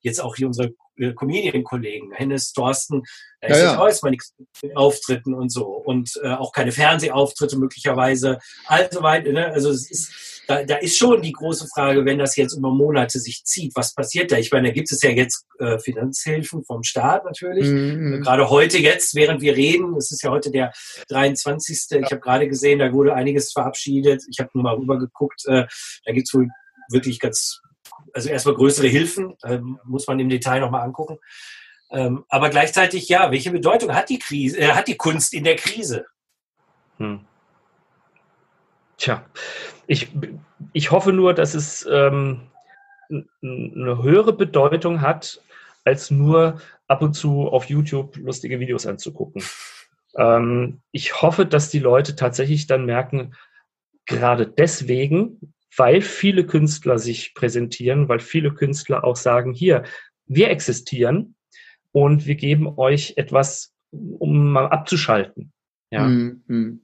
jetzt auch hier unsere äh, Comedian-Kollegen, Hennes, Thorsten, da ist ja, ja. auch erstmal nichts mit Auftritten und so und äh, auch keine Fernsehauftritte möglicherweise, also weit, ne? also es ist da, da ist schon die große Frage, wenn das jetzt über Monate sich zieht, was passiert da? Ich meine, da gibt es ja jetzt äh, Finanzhilfen vom Staat natürlich. Mhm. Gerade heute jetzt, während wir reden, es ist ja heute der 23. Ja. Ich habe gerade gesehen, da wurde einiges verabschiedet. Ich habe nur mal rüber geguckt. Äh, da gibt es wohl wirklich ganz, also erstmal größere Hilfen, äh, muss man im Detail nochmal angucken. Ähm, aber gleichzeitig, ja, welche Bedeutung hat die Krise, äh, hat die Kunst in der Krise? Hm. Tja, ich, ich hoffe nur, dass es ähm, eine höhere Bedeutung hat, als nur ab und zu auf YouTube lustige Videos anzugucken. Ähm, ich hoffe, dass die Leute tatsächlich dann merken, gerade deswegen, weil viele Künstler sich präsentieren, weil viele Künstler auch sagen, hier, wir existieren und wir geben euch etwas, um mal abzuschalten. Ja. Mhm.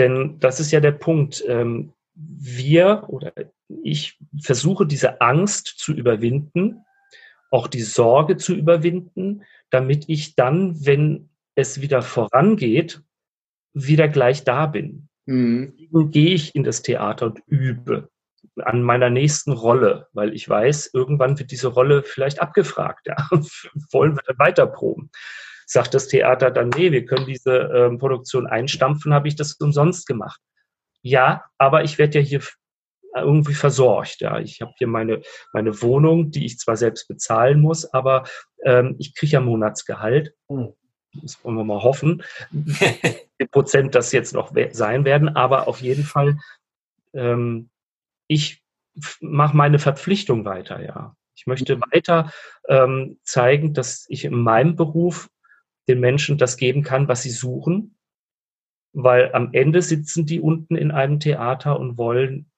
Denn das ist ja der Punkt. Ähm, wir oder ich versuche diese Angst zu überwinden, auch die Sorge zu überwinden, damit ich dann, wenn es wieder vorangeht, wieder gleich da bin. Mhm. Deswegen gehe ich in das Theater und übe an meiner nächsten Rolle, weil ich weiß, irgendwann wird diese Rolle vielleicht abgefragt. Ja. Wollen wir dann weiterproben? Sagt das Theater dann, nee, wir können diese ähm, Produktion einstampfen, habe ich das umsonst gemacht. Ja, aber ich werde ja hier irgendwie versorgt. Ja, ich habe hier meine meine Wohnung, die ich zwar selbst bezahlen muss, aber ähm, ich kriege ja Monatsgehalt. Hm. Das wollen wir mal hoffen, wie Prozent das jetzt noch sein werden. Aber auf jeden Fall, ähm, ich mache meine Verpflichtung weiter. Ja, ich möchte mhm. weiter ähm, zeigen, dass ich in meinem Beruf den Menschen das geben kann, was sie suchen, weil am Ende sitzen die unten in einem Theater und wollen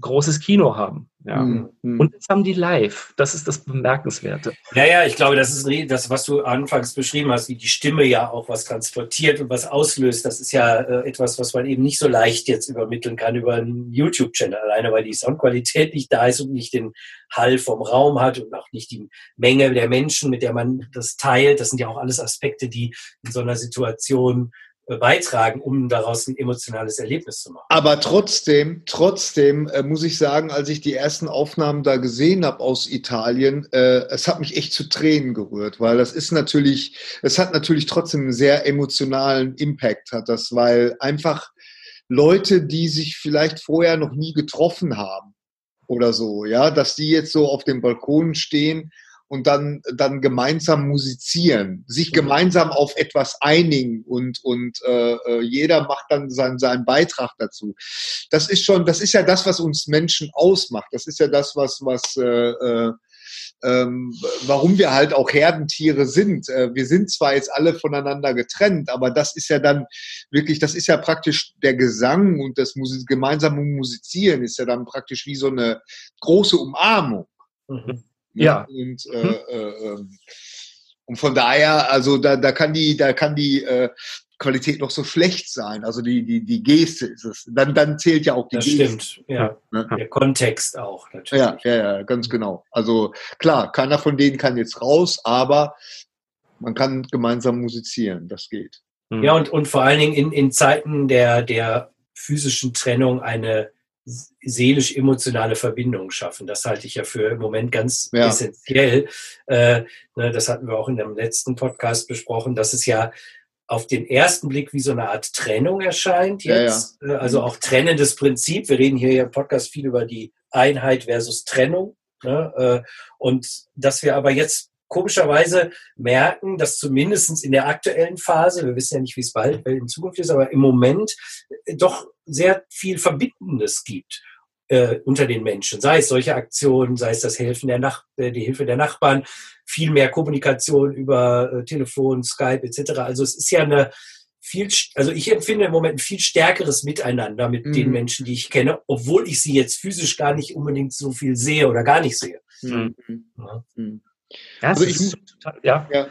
großes Kino haben. Ja. Mhm. Und jetzt haben die live. Das ist das Bemerkenswerte. Ja, ja, ich glaube, das ist das, was du anfangs beschrieben hast, wie die Stimme ja auch was transportiert und was auslöst. Das ist ja äh, etwas, was man eben nicht so leicht jetzt übermitteln kann über einen YouTube-Channel, alleine weil die Soundqualität nicht da ist und nicht den Hall vom Raum hat und auch nicht die Menge der Menschen, mit der man das teilt. Das sind ja auch alles Aspekte, die in so einer Situation beitragen, um daraus ein emotionales Erlebnis zu machen. Aber trotzdem, trotzdem äh, muss ich sagen, als ich die ersten Aufnahmen da gesehen habe aus Italien, äh, es hat mich echt zu Tränen gerührt, weil das ist natürlich, es hat natürlich trotzdem einen sehr emotionalen Impact, hat das, weil einfach Leute, die sich vielleicht vorher noch nie getroffen haben oder so, ja, dass die jetzt so auf dem Balkon stehen und dann, dann gemeinsam musizieren, sich mhm. gemeinsam auf etwas einigen und, und äh, äh, jeder macht dann seinen, seinen Beitrag dazu. Das ist schon, das ist ja das, was uns Menschen ausmacht. Das ist ja das, was, was äh, äh, ähm, warum wir halt auch Herdentiere sind. Äh, wir sind zwar jetzt alle voneinander getrennt, aber das ist ja dann wirklich, das ist ja praktisch der Gesang und das Musik, gemeinsame Musizieren ist ja dann praktisch wie so eine große Umarmung. Mhm. Ne? Ja. Und, äh, hm. äh, ähm, und von daher, also da, da kann die, da kann die äh, Qualität noch so schlecht sein. Also die, die, die Geste ist es. Dann, dann zählt ja auch die das Geste. Stimmt, ja. Ne? Der Kontext auch, natürlich. Ja, ja, ja, ganz genau. Also klar, keiner von denen kann jetzt raus, aber man kann gemeinsam musizieren, das geht. Ja, und, und vor allen Dingen in, in Zeiten der, der physischen Trennung eine seelisch-emotionale Verbindung schaffen. Das halte ich ja für im Moment ganz ja. essentiell. Äh, ne, das hatten wir auch in dem letzten Podcast besprochen, dass es ja auf den ersten Blick wie so eine Art Trennung erscheint jetzt. Ja, ja. Äh, also auch trennendes Prinzip. Wir reden hier im Podcast viel über die Einheit versus Trennung. Ne? Äh, und dass wir aber jetzt komischerweise merken, dass zumindest in der aktuellen Phase, wir wissen ja nicht, wie es bald in Zukunft ist, aber im Moment doch sehr viel Verbindendes gibt äh, unter den Menschen. Sei es solche Aktionen, sei es das Helfen der Nach äh, die Hilfe der Nachbarn, viel mehr Kommunikation über äh, Telefon, Skype etc. Also es ist ja eine viel, also ich empfinde im Moment ein viel stärkeres Miteinander mit mhm. den Menschen, die ich kenne, obwohl ich sie jetzt physisch gar nicht unbedingt so viel sehe oder gar nicht sehe. Mhm. Ja. Mhm. Ja, also ich, ist total, ja. ja.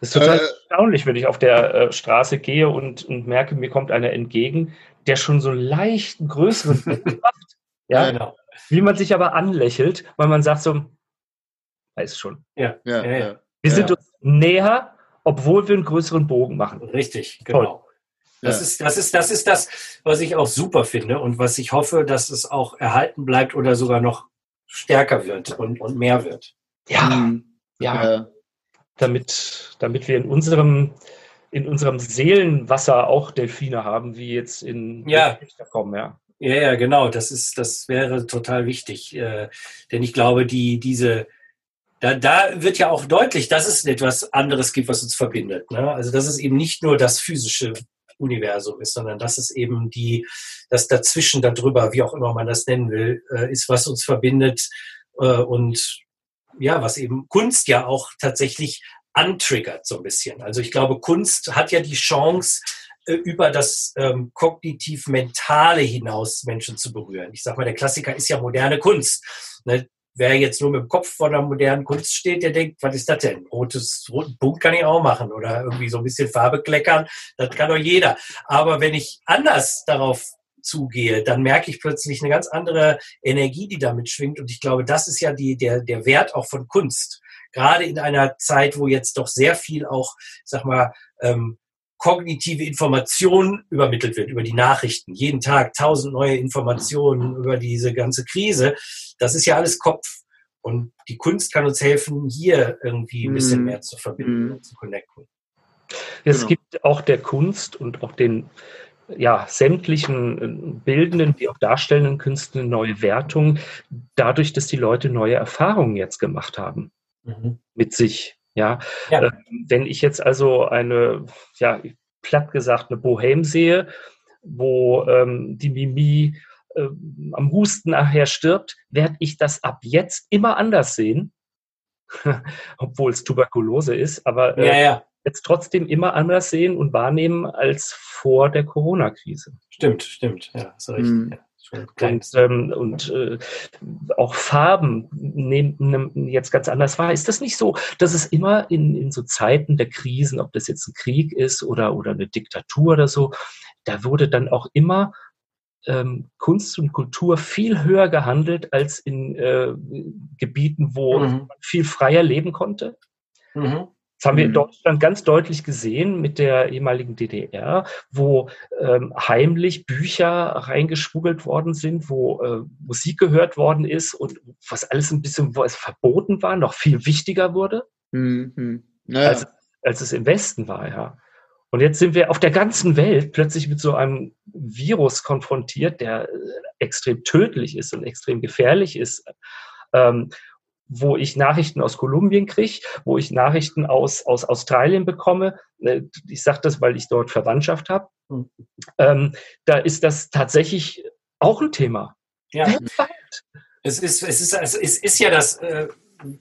Das ist total äh, erstaunlich, wenn ich auf der äh, Straße gehe und, und merke, mir kommt einer entgegen, der schon so leicht einen größeren Blick macht. Ja, genau. Wie man sich aber anlächelt, weil man sagt so, weiß schon. Ja, ja, ja. ja. Wir sind uns näher, obwohl wir einen größeren Bogen machen. Richtig, genau. Das, ist, das, ist, das ist das, was ich auch super finde und was ich hoffe, dass es auch erhalten bleibt oder sogar noch stärker wird und, und mehr wird. Ja, mhm. ja. Äh, damit, damit wir in unserem, in unserem Seelenwasser auch Delfine haben, wie jetzt in ja. kommen, ja. Ja, ja, genau. Das ist, das wäre total wichtig. Äh, denn ich glaube, die, diese, da, da wird ja auch deutlich, dass es etwas anderes gibt, was uns verbindet. Ne? Also, dass es eben nicht nur das physische Universum ist, sondern dass es eben die, das dazwischen, darüber, wie auch immer man das nennen will, äh, ist, was uns verbindet äh, und ja, was eben Kunst ja auch tatsächlich antriggert so ein bisschen. Also ich glaube, Kunst hat ja die Chance, äh, über das ähm, kognitiv-mentale hinaus Menschen zu berühren. Ich sag mal, der Klassiker ist ja moderne Kunst. Ne? Wer jetzt nur mit dem Kopf vor der modernen Kunst steht, der denkt, was ist das denn? Rotes, roten Punkt kann ich auch machen oder irgendwie so ein bisschen Farbe kleckern, das kann doch jeder. Aber wenn ich anders darauf zugehe, dann merke ich plötzlich eine ganz andere Energie, die damit schwingt. Und ich glaube, das ist ja die, der, der Wert auch von Kunst. Gerade in einer Zeit, wo jetzt doch sehr viel auch, ich sag mal, ähm, kognitive Information übermittelt wird über die Nachrichten. Jeden Tag tausend neue Informationen über diese ganze Krise. Das ist ja alles Kopf. Und die Kunst kann uns helfen, hier irgendwie ein bisschen mhm. mehr zu verbinden mm. und zu connecten. Es genau. gibt auch der Kunst und auch den ja, sämtlichen äh, bildenden wie auch darstellenden Künsten eine neue Wertung, dadurch, dass die Leute neue Erfahrungen jetzt gemacht haben mhm. mit sich. Ja, ja. Äh, wenn ich jetzt also eine, ja, platt gesagt, eine Bohem sehe, wo ähm, die Mimi äh, am Husten nachher stirbt, werde ich das ab jetzt immer anders sehen, obwohl es Tuberkulose ist, aber äh, ja, ja. Jetzt trotzdem immer anders sehen und wahrnehmen als vor der Corona-Krise. Stimmt, stimmt, ja, so richtig. Mhm. Ja. Und, ähm, und äh, auch Farben nehmen jetzt ganz anders wahr. Ist das nicht so, dass es immer in, in so Zeiten der Krisen, ob das jetzt ein Krieg ist oder, oder eine Diktatur oder so, da wurde dann auch immer ähm, Kunst und Kultur viel höher gehandelt als in äh, Gebieten, wo mhm. man viel freier leben konnte? Mhm. Das haben wir in mhm. Deutschland ganz deutlich gesehen mit der ehemaligen DDR, wo ähm, heimlich Bücher reingeschmuggelt worden sind, wo äh, Musik gehört worden ist und was alles ein bisschen, wo es verboten war, noch viel wichtiger wurde, mhm. naja. als, als es im Westen war, ja. Und jetzt sind wir auf der ganzen Welt plötzlich mit so einem Virus konfrontiert, der äh, extrem tödlich ist und extrem gefährlich ist. Ähm, wo ich Nachrichten aus Kolumbien kriege, wo ich Nachrichten aus, aus Australien bekomme. Äh, ich sage das, weil ich dort Verwandtschaft habe. Mhm. Ähm, da ist das tatsächlich auch ein Thema. Ja. Es ist, es, ist, es ist ja das äh,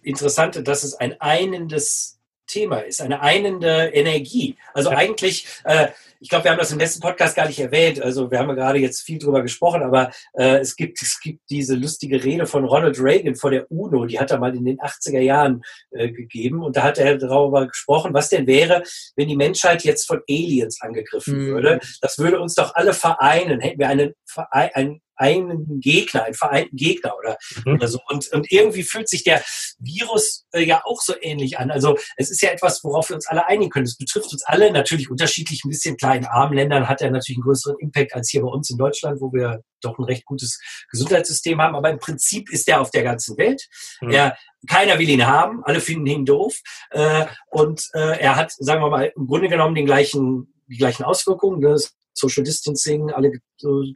Interessante, dass es ein einendes Thema ist, eine einende Energie. Also eigentlich, äh, ich glaube, wir haben das im letzten Podcast gar nicht erwähnt. Also wir haben ja gerade jetzt viel drüber gesprochen, aber äh, es, gibt, es gibt diese lustige Rede von Ronald Reagan vor der UNO, die hat er mal in den 80er Jahren äh, gegeben. Und da hat er darüber gesprochen, was denn wäre, wenn die Menschheit jetzt von Aliens angegriffen mhm. würde. Das würde uns doch alle vereinen. Hätten wir einen, einen einen Gegner, einen vereinten Gegner oder, mhm. oder so. Und, und irgendwie fühlt sich der Virus äh, ja auch so ähnlich an. Also es ist ja etwas, worauf wir uns alle einigen können. Es betrifft uns alle natürlich unterschiedlich. Ein bisschen kleinen armen Ländern hat er natürlich einen größeren Impact als hier bei uns in Deutschland, wo wir doch ein recht gutes Gesundheitssystem haben. Aber im Prinzip ist er auf der ganzen Welt. Mhm. Er, keiner will ihn haben, alle finden ihn doof. Äh, und äh, er hat, sagen wir mal, im Grunde genommen den gleichen, die gleichen Auswirkungen. Das Social Distancing, alle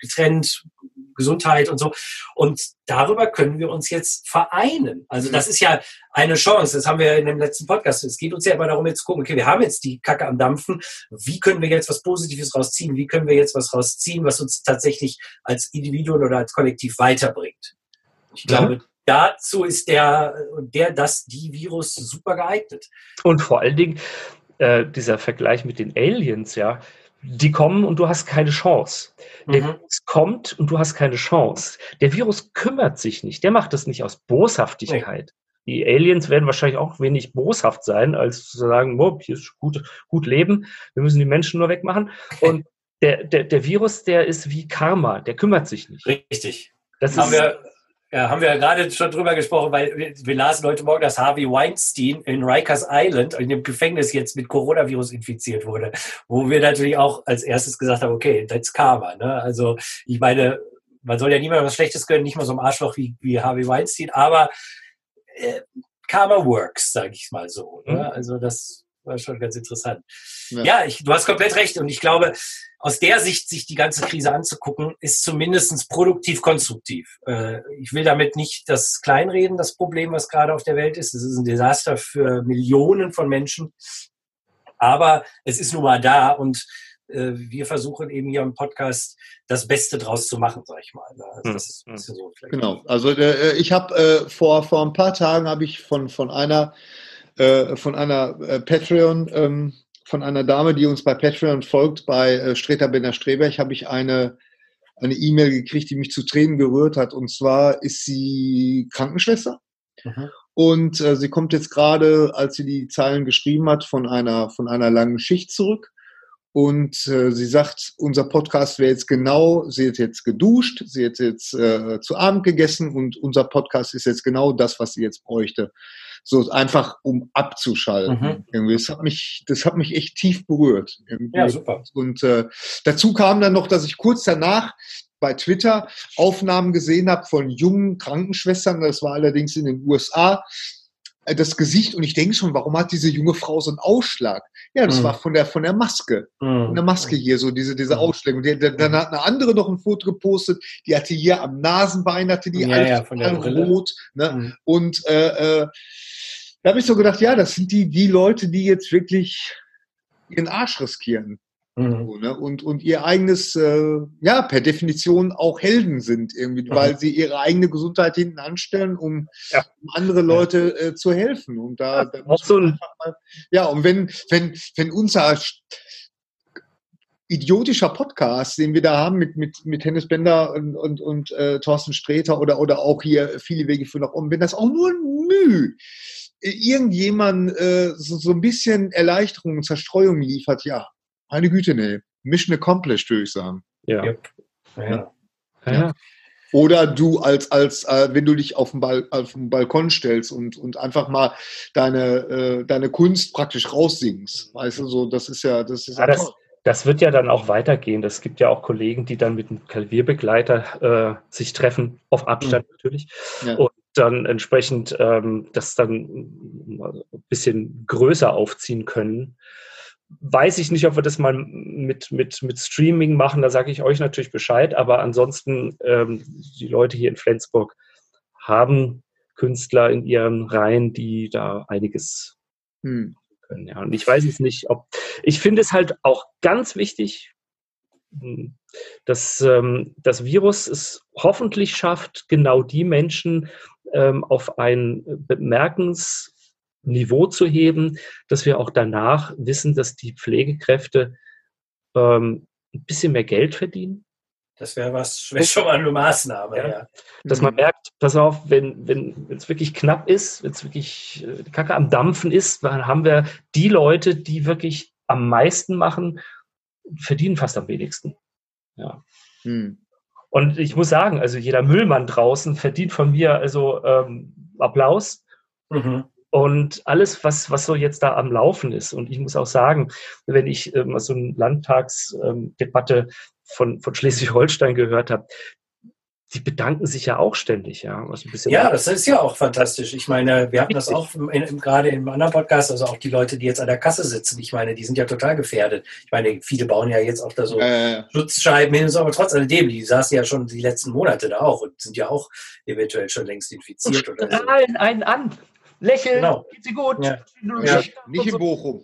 getrennt, Gesundheit und so. Und darüber können wir uns jetzt vereinen. Also das ist ja eine Chance. Das haben wir in dem letzten Podcast. Es geht uns ja immer darum, jetzt zu gucken, okay, wir haben jetzt die Kacke am Dampfen. Wie können wir jetzt was Positives rausziehen? Wie können wir jetzt was rausziehen, was uns tatsächlich als Individuum oder als Kollektiv weiterbringt? Ich glaube, dazu ist der, der, das, die Virus super geeignet. Und vor allen Dingen, äh, dieser Vergleich mit den Aliens, ja, die kommen und du hast keine Chance. Der mhm. Virus kommt und du hast keine Chance. Der Virus kümmert sich nicht. Der macht das nicht aus Boshaftigkeit. Nee. Die Aliens werden wahrscheinlich auch wenig boshaft sein, als zu sagen, oh, hier ist gut, gut Leben, wir müssen die Menschen nur wegmachen. Und der, der, der Virus, der ist wie Karma, der kümmert sich nicht. Richtig. Das haben ist, wir ja, haben wir ja gerade schon drüber gesprochen, weil wir, wir, lasen heute Morgen, dass Harvey Weinstein in Rikers Island in dem Gefängnis jetzt mit Coronavirus infiziert wurde, wo wir natürlich auch als erstes gesagt haben, okay, that's Karma. Ne? Also ich meine, man soll ja niemandem was Schlechtes gönnen, nicht mal so ein Arschloch wie, wie Harvey Weinstein, aber äh, Karma works, sage ich mal so. Ne? Mhm. Also das war schon ganz interessant. Ja, ja ich, du hast komplett recht. Und ich glaube, aus der Sicht, sich die ganze Krise anzugucken, ist zumindest produktiv konstruktiv. Äh, ich will damit nicht das kleinreden, das Problem, was gerade auf der Welt ist. Es ist ein Desaster für Millionen von Menschen. Aber es ist nun mal da und äh, wir versuchen eben hier im Podcast das Beste draus zu machen, sag ich mal. Ne? Also hm, das ist ein hm. bisschen so vielleicht. Genau. Also äh, ich habe äh, vor vor ein paar Tagen habe ich von von einer äh, von einer äh, Patreon ähm, von einer Dame, die uns bei Patreon folgt, bei äh, Streter Benner Streberg, habe ich eine eine E-Mail gekriegt, die mich zu Tränen gerührt hat. Und zwar ist sie Krankenschwester. Mhm. Und äh, sie kommt jetzt gerade, als sie die Zeilen geschrieben hat, von einer, von einer langen Schicht zurück. Und äh, sie sagt, unser Podcast wäre jetzt genau, sie hat jetzt geduscht, sie hat jetzt äh, zu Abend gegessen und unser Podcast ist jetzt genau das, was sie jetzt bräuchte. So einfach, um abzuschalten. Mhm. Irgendwie. Das hat mich, das hat mich echt tief berührt. Irgendwie. Ja, super. Und äh, dazu kam dann noch, dass ich kurz danach bei Twitter Aufnahmen gesehen habe von jungen Krankenschwestern, das war allerdings in den USA, das Gesicht und ich denke schon, warum hat diese junge Frau so einen Ausschlag? Ja, das mhm. war von der von der Maske, mhm. von der Maske hier so diese diese mhm. Ausschläge. Und die, dann hat eine andere noch ein Foto gepostet, die hatte hier am Nasenbein hatte die ja, ja, von der rot, ne? Mhm. Und äh, äh, da habe ich so gedacht, ja, das sind die die Leute, die jetzt wirklich ihren Arsch riskieren. Mhm. So, ne? und, und ihr eigenes, äh, ja, per Definition auch Helden sind, irgendwie, mhm. weil sie ihre eigene Gesundheit hinten anstellen, um, ja. um andere Leute äh, zu helfen. Und da, ja, da muss mal, ja, und wenn, wenn, wenn unser idiotischer Podcast, den wir da haben mit, mit, mit Hennes Bender und, und, und äh, Thorsten Sträter oder, oder auch hier viele Wege für nach oben, wenn das auch nur ein Mühe irgendjemand äh, so, so ein bisschen Erleichterung und Zerstreuung liefert, ja, meine Güte, nee. Mission accomplished, würde ich sagen. Ja. Yep. ja. ja. Oder du als, als äh, wenn du dich auf den, Bal auf den Balkon stellst und, und einfach mal deine, äh, deine Kunst praktisch raussingst. Weißt du, so, das ist ja, das ist ja, ja das, das, wird ja dann auch weitergehen. Es gibt ja auch Kollegen, die dann mit einem Klavierbegleiter äh, sich treffen, auf Abstand mhm. natürlich. Ja. Und dann entsprechend ähm, das dann ein bisschen größer aufziehen können weiß ich nicht, ob wir das mal mit, mit, mit Streaming machen. Da sage ich euch natürlich Bescheid. Aber ansonsten, ähm, die Leute hier in Flensburg haben Künstler in ihren Reihen, die da einiges hm. können. Ja. Und ich weiß es nicht, ob. Ich finde es halt auch ganz wichtig, hm, dass ähm, das Virus es hoffentlich schafft, genau die Menschen ähm, auf ein bemerkens Niveau zu heben, dass wir auch danach wissen, dass die Pflegekräfte ähm, ein bisschen mehr Geld verdienen. Das wäre was, wäre schon mal eine Maßnahme, ja. ja. Dass man mhm. merkt, pass auf, wenn wenn es wirklich knapp ist, wenn es wirklich äh, Kacke am Dampfen ist, dann haben wir die Leute, die wirklich am meisten machen, verdienen fast am wenigsten. Ja. Hm. Und ich muss sagen, also jeder Müllmann draußen verdient von mir also ähm, Applaus. Mhm und alles, was, was so jetzt da am Laufen ist. Und ich muss auch sagen, wenn ich ähm, so eine Landtagsdebatte ähm, von, von Schleswig-Holstein gehört habe, die bedanken sich ja auch ständig, ja. Was ein bisschen ja, das ist ja auch fantastisch. Ich meine, wir hatten das auch in, in, gerade im anderen Podcast, also auch die Leute, die jetzt an der Kasse sitzen. Ich meine, die sind ja total gefährdet. Ich meine, viele bauen ja jetzt auch da so äh. Schutzscheiben hin, aber trotz alledem, die saßen ja schon die letzten Monate da auch und sind ja auch eventuell schon längst infiziert. Und strahlen so. einen an. Lächeln, genau. geht sie gut. Ja. Ja. Nicht in Bochum.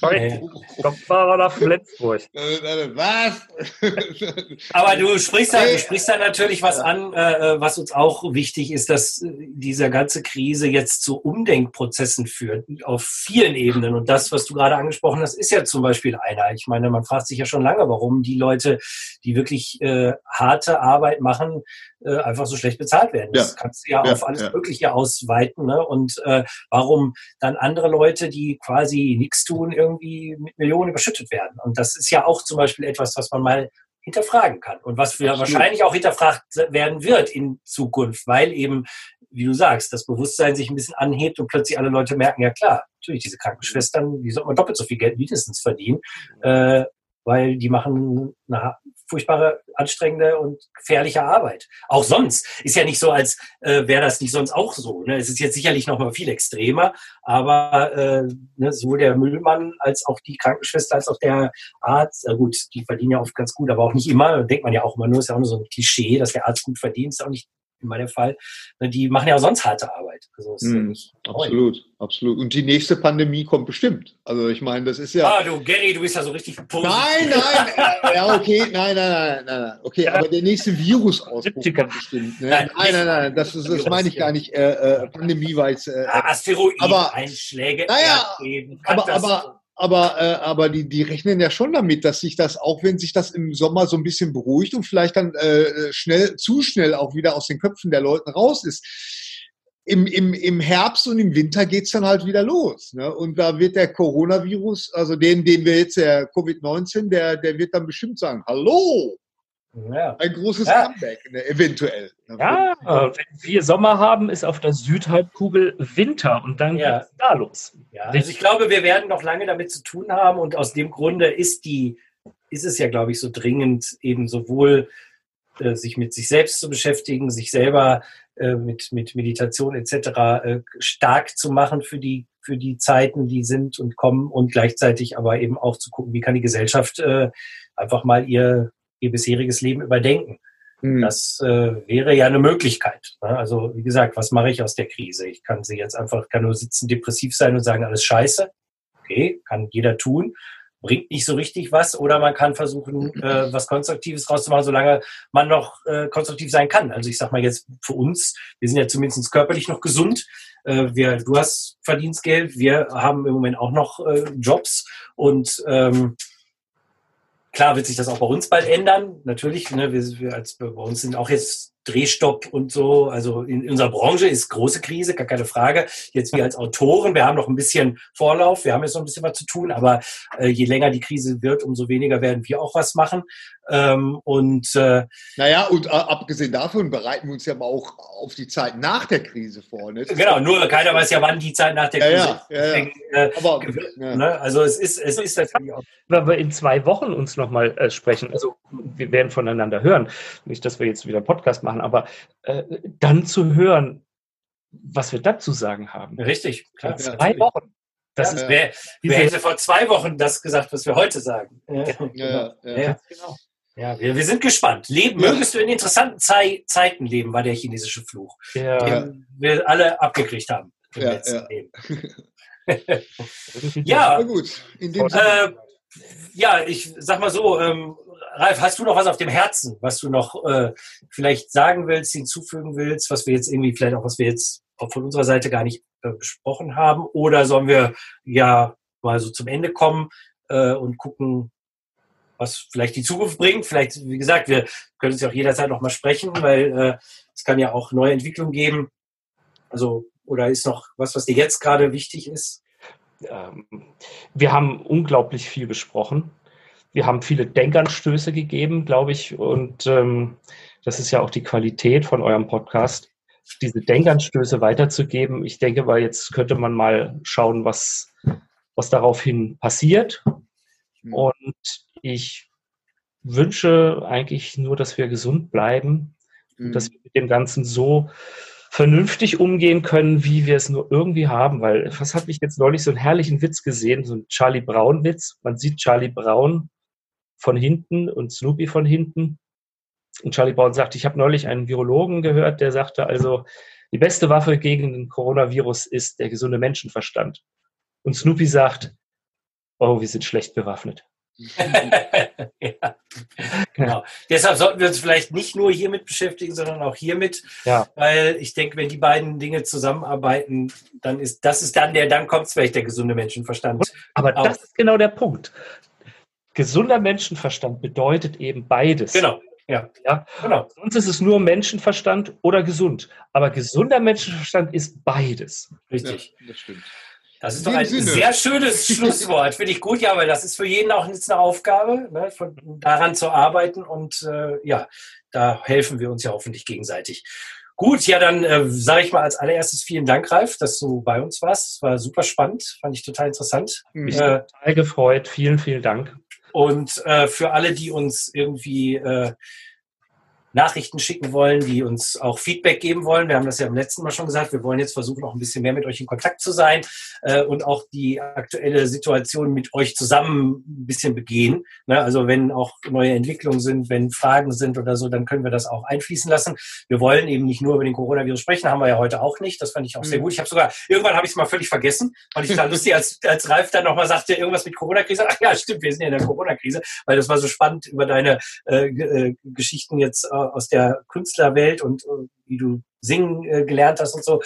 Sorry, das war nach Flensburg. Was? Aber du sprichst da, du sprichst da natürlich was an, äh, was uns auch wichtig ist, dass diese ganze Krise jetzt zu Umdenkprozessen führt, auf vielen Ebenen. Und das, was du gerade angesprochen hast, ist ja zum Beispiel einer. Ich meine, man fragt sich ja schon lange, warum die Leute, die wirklich äh, harte Arbeit machen, äh, einfach so schlecht bezahlt werden. Das kannst du ja, ja auf alles ja. Mögliche ausweiten. Ne? Und äh, warum dann andere Leute, die quasi nichts tun, irgendwie mit Millionen überschüttet werden? Und das ist ja auch zum Beispiel etwas, was man mal hinterfragen kann und was wir wahrscheinlich auch hinterfragt werden wird in Zukunft, weil eben, wie du sagst, das Bewusstsein sich ein bisschen anhebt und plötzlich alle Leute merken, ja klar, natürlich diese Krankenschwestern, die sollten man doppelt so viel Geld mindestens verdienen. Äh, weil die machen eine furchtbare, anstrengende und gefährliche Arbeit. Auch sonst ist ja nicht so, als äh, wäre das nicht sonst auch so. Ne? Es ist jetzt sicherlich noch mal viel extremer, aber äh, ne, sowohl der Müllmann als auch die Krankenschwester als auch der Arzt, äh, gut, die verdienen ja oft ganz gut, aber auch nicht immer. Denkt man ja auch immer nur, ist ja auch nur so ein Klischee, dass der Arzt gut verdient, ist auch nicht immer der Fall. Ne, die machen ja auch sonst harte Arbeit. Also hm, absolut, absolut. Und die nächste Pandemie kommt bestimmt. Also ich meine, das ist ja. Ah, du Gary, du bist ja so richtig positiv. Nein, nein, ja okay, nein, nein, nein, nein, nein. okay, ja. aber der nächste Virusausbruch kommt bestimmt. Ne? Nein, nein, nein, nein, das, ist, das meine ich gar nicht. Äh, äh, Pandemie weiß. Äh, ah, Asteroid-Einschläge. Naja, aber, aber aber, äh, aber die, die rechnen ja schon damit, dass sich das, auch wenn sich das im Sommer so ein bisschen beruhigt und vielleicht dann äh, schnell, zu schnell auch wieder aus den Köpfen der Leute raus ist, im, im, im Herbst und im Winter geht's dann halt wieder los. Ne? Und da wird der Coronavirus, also den, den wir jetzt, der Covid-19, der, der wird dann bestimmt sagen, hallo, ja. Ein großes ja. Comeback, ne, eventuell. Ja, äh, wenn wir Sommer haben, ist auf der Südhalbkugel Winter und dann ja. geht's da los. Ja, also ich glaube, wir werden noch lange damit zu tun haben und aus dem Grunde ist die, ist es ja, glaube ich, so dringend, eben sowohl äh, sich mit sich selbst zu beschäftigen, sich selber äh, mit, mit Meditation etc. Äh, stark zu machen für die, für die Zeiten, die sind und kommen und gleichzeitig aber eben auch zu gucken, wie kann die Gesellschaft äh, einfach mal ihr ihr bisheriges Leben überdenken. Mhm. Das äh, wäre ja eine Möglichkeit. Ne? Also wie gesagt, was mache ich aus der Krise? Ich kann sie jetzt einfach, kann nur sitzen, depressiv sein und sagen, alles scheiße. Okay, kann jeder tun. Bringt nicht so richtig was. Oder man kann versuchen, äh, was Konstruktives rauszumachen, solange man noch äh, konstruktiv sein kann. Also ich sag mal jetzt für uns, wir sind ja zumindest körperlich noch gesund. Äh, wir, du hast Verdienstgeld, wir haben im Moment auch noch äh, Jobs und ähm, Klar wird sich das auch bei uns bald ändern. Natürlich, ne, wir, wir als bei uns sind auch jetzt Drehstopp und so. Also in, unserer Branche ist große Krise, gar keine Frage. Jetzt wir als Autoren, wir haben noch ein bisschen Vorlauf, wir haben jetzt noch ein bisschen was zu tun, aber äh, je länger die Krise wird, umso weniger werden wir auch was machen. Ähm, und äh, naja, und äh, abgesehen davon bereiten wir uns ja auch auf die Zeit nach der Krise vor. Ne? Genau, nur keiner weiß ja, wann die Zeit nach der Krise ja, ja, ja, ja. Äh, aber, ne? Also es ist, es ist natürlich auch. Wenn wir in zwei Wochen uns nochmal äh, sprechen, also wir werden voneinander hören. Nicht, dass wir jetzt wieder einen Podcast machen, aber äh, dann zu hören, was wir dazu sagen haben. Richtig, klar. In zwei Wochen. Das ja, ist, wer, wer hätte vor zwei Wochen das gesagt, was wir heute sagen? Ja, ja, ja. genau. Ja, wir, wir sind gespannt. Leben, mögest du in interessanten Zei Zeiten leben, war der chinesische Fluch, ja. den wir alle abgekriegt haben im ja, letzten ja. Leben. ja, gut. In dem äh, ja, ich sag mal so, ähm, Ralf, hast du noch was auf dem Herzen, was du noch äh, vielleicht sagen willst, hinzufügen willst, was wir jetzt irgendwie, vielleicht auch, was wir jetzt von unserer Seite gar nicht äh, besprochen haben? Oder sollen wir ja mal so zum Ende kommen äh, und gucken, was vielleicht die Zukunft bringt? Vielleicht, wie gesagt, wir können uns ja auch jederzeit noch mal sprechen, weil äh, es kann ja auch neue Entwicklungen geben. Also, oder ist noch was, was dir jetzt gerade wichtig ist? Ähm, wir haben unglaublich viel besprochen. Wir haben viele Denkanstöße gegeben, glaube ich, und ähm, das ist ja auch die Qualität von eurem Podcast, diese Denkanstöße weiterzugeben. Ich denke, weil jetzt könnte man mal schauen, was, was daraufhin passiert. Mhm. Und ich wünsche eigentlich nur, dass wir gesund bleiben, mhm. dass wir mit dem Ganzen so vernünftig umgehen können, wie wir es nur irgendwie haben. Weil, was habe ich jetzt neulich so einen herrlichen Witz gesehen, so einen Charlie Brown-Witz. Man sieht Charlie Brown von hinten und Snoopy von hinten. Und Charlie Brown sagt, ich habe neulich einen Virologen gehört, der sagte also, die beste Waffe gegen den Coronavirus ist der gesunde Menschenverstand. Und Snoopy sagt, oh, wir sind schlecht bewaffnet. ja. Genau. Deshalb sollten wir uns vielleicht nicht nur hiermit beschäftigen, sondern auch hiermit, ja. weil ich denke, wenn die beiden Dinge zusammenarbeiten, dann ist das ist dann der, dann kommt vielleicht der gesunde Menschenverstand. Aber auf. das ist genau der Punkt. Gesunder Menschenverstand bedeutet eben beides. Genau. Ja. ja, genau. Sonst ist es nur Menschenverstand oder gesund. Aber gesunder Menschenverstand ist beides. Richtig. Ja, das stimmt. Das ist doch ein Sinne. sehr schönes Schlusswort. Finde ich gut, ja, weil das ist für jeden auch jetzt eine Aufgabe, ne, von, daran zu arbeiten. Und äh, ja, da helfen wir uns ja hoffentlich gegenseitig. Gut, ja, dann äh, sage ich mal als allererstes vielen Dank, Ralf, dass du bei uns warst. War super spannend, fand ich total interessant. Mich äh, total gefreut. Vielen, vielen Dank. Und äh, für alle, die uns irgendwie äh, Nachrichten schicken wollen, die uns auch Feedback geben wollen. Wir haben das ja im letzten Mal schon gesagt. Wir wollen jetzt versuchen, auch ein bisschen mehr mit euch in Kontakt zu sein äh, und auch die aktuelle Situation mit euch zusammen ein bisschen begehen. Ne? Also wenn auch neue Entwicklungen sind, wenn Fragen sind oder so, dann können wir das auch einfließen lassen. Wir wollen eben nicht nur über den Coronavirus sprechen, haben wir ja heute auch nicht. Das fand ich auch mhm. sehr gut. Ich habe sogar, irgendwann habe ich es mal völlig vergessen, weil ich da lustig, als, als Ralf dann nochmal sagte, irgendwas mit Corona-Krise. Ach ja, stimmt, wir sind ja in der Corona-Krise, weil das war so spannend über deine äh, äh, Geschichten jetzt äh, aus der Künstlerwelt und äh, wie du singen äh, gelernt hast und so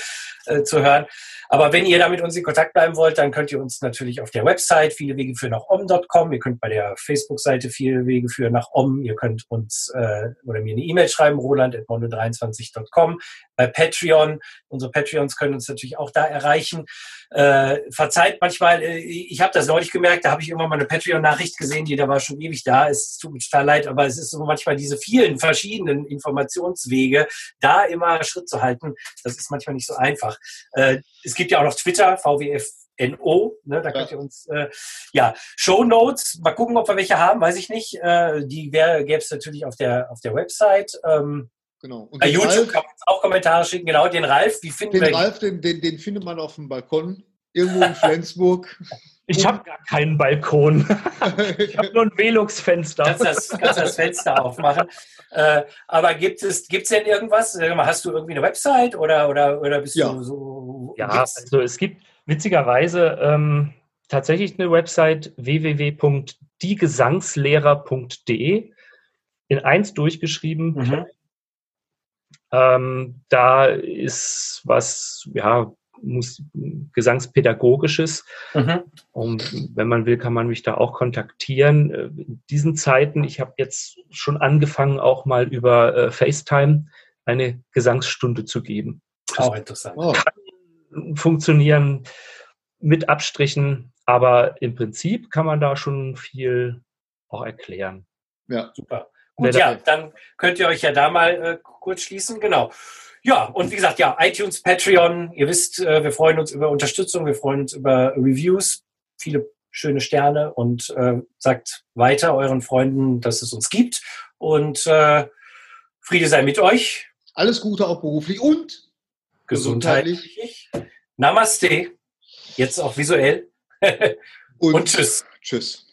äh, zu hören. Aber wenn ihr da mit uns in Kontakt bleiben wollt, dann könnt ihr uns natürlich auf der Website viele Wege für nach om.com. Ihr könnt bei der Facebook-Seite viele Wege für nach om. Ihr könnt uns äh, oder mir eine E-Mail schreiben, roland.mondo23.com. Bei Patreon. Unsere Patreons können uns natürlich auch da erreichen. Äh, verzeiht manchmal, äh, ich habe das neulich gemerkt, da habe ich irgendwann mal eine Patreon-Nachricht gesehen, die da war schon ewig da. Es tut mir total leid, aber es ist so manchmal diese vielen verschiedenen Informationswege, da immer Schritt zu halten. Das ist manchmal nicht so einfach. Äh, es gibt ja auch noch Twitter, VWFNO, ne, da könnt ihr uns, äh, ja, Show Notes, mal gucken, ob wir welche haben, weiß ich nicht. Äh, die gäbe es natürlich auf der, auf der Website. Ähm, Genau. Und Bei YouTube Ralf, kann man auch Kommentare schicken. Genau, den Ralf, wie finden den wir Den Ralf, den, den, den findet man auf dem Balkon, irgendwo in Flensburg. Ich habe gar keinen Balkon. ich habe nur ein Velux-Fenster. Kannst das, kannst das Fenster aufmachen. Äh, aber gibt es gibt's denn irgendwas? Hast du irgendwie eine Website oder, oder, oder bist ja. du so? Ja, also es gibt witzigerweise ähm, tatsächlich eine Website www.diegesangslehrer.de in eins durchgeschrieben. Mhm. Ähm, da ist was, ja, muss, Gesangspädagogisches. Mhm. Und wenn man will, kann man mich da auch kontaktieren. Äh, in diesen Zeiten, ich habe jetzt schon angefangen, auch mal über äh, FaceTime eine Gesangsstunde zu geben. Auch interessant. Oh. Kann funktionieren mit Abstrichen, aber im Prinzip kann man da schon viel auch erklären. Ja, super. Gut, ja, dann könnt ihr euch ja da mal äh, kurz schließen. Genau. Ja, und wie gesagt, ja, iTunes, Patreon, ihr wisst, äh, wir freuen uns über Unterstützung, wir freuen uns über Reviews, viele schöne Sterne und äh, sagt weiter euren Freunden, dass es uns gibt. Und äh, Friede sei mit euch. Alles Gute auch beruflich und gesundheitlich. gesundheitlich. Namaste. Jetzt auch visuell. und, und tschüss. Tschüss.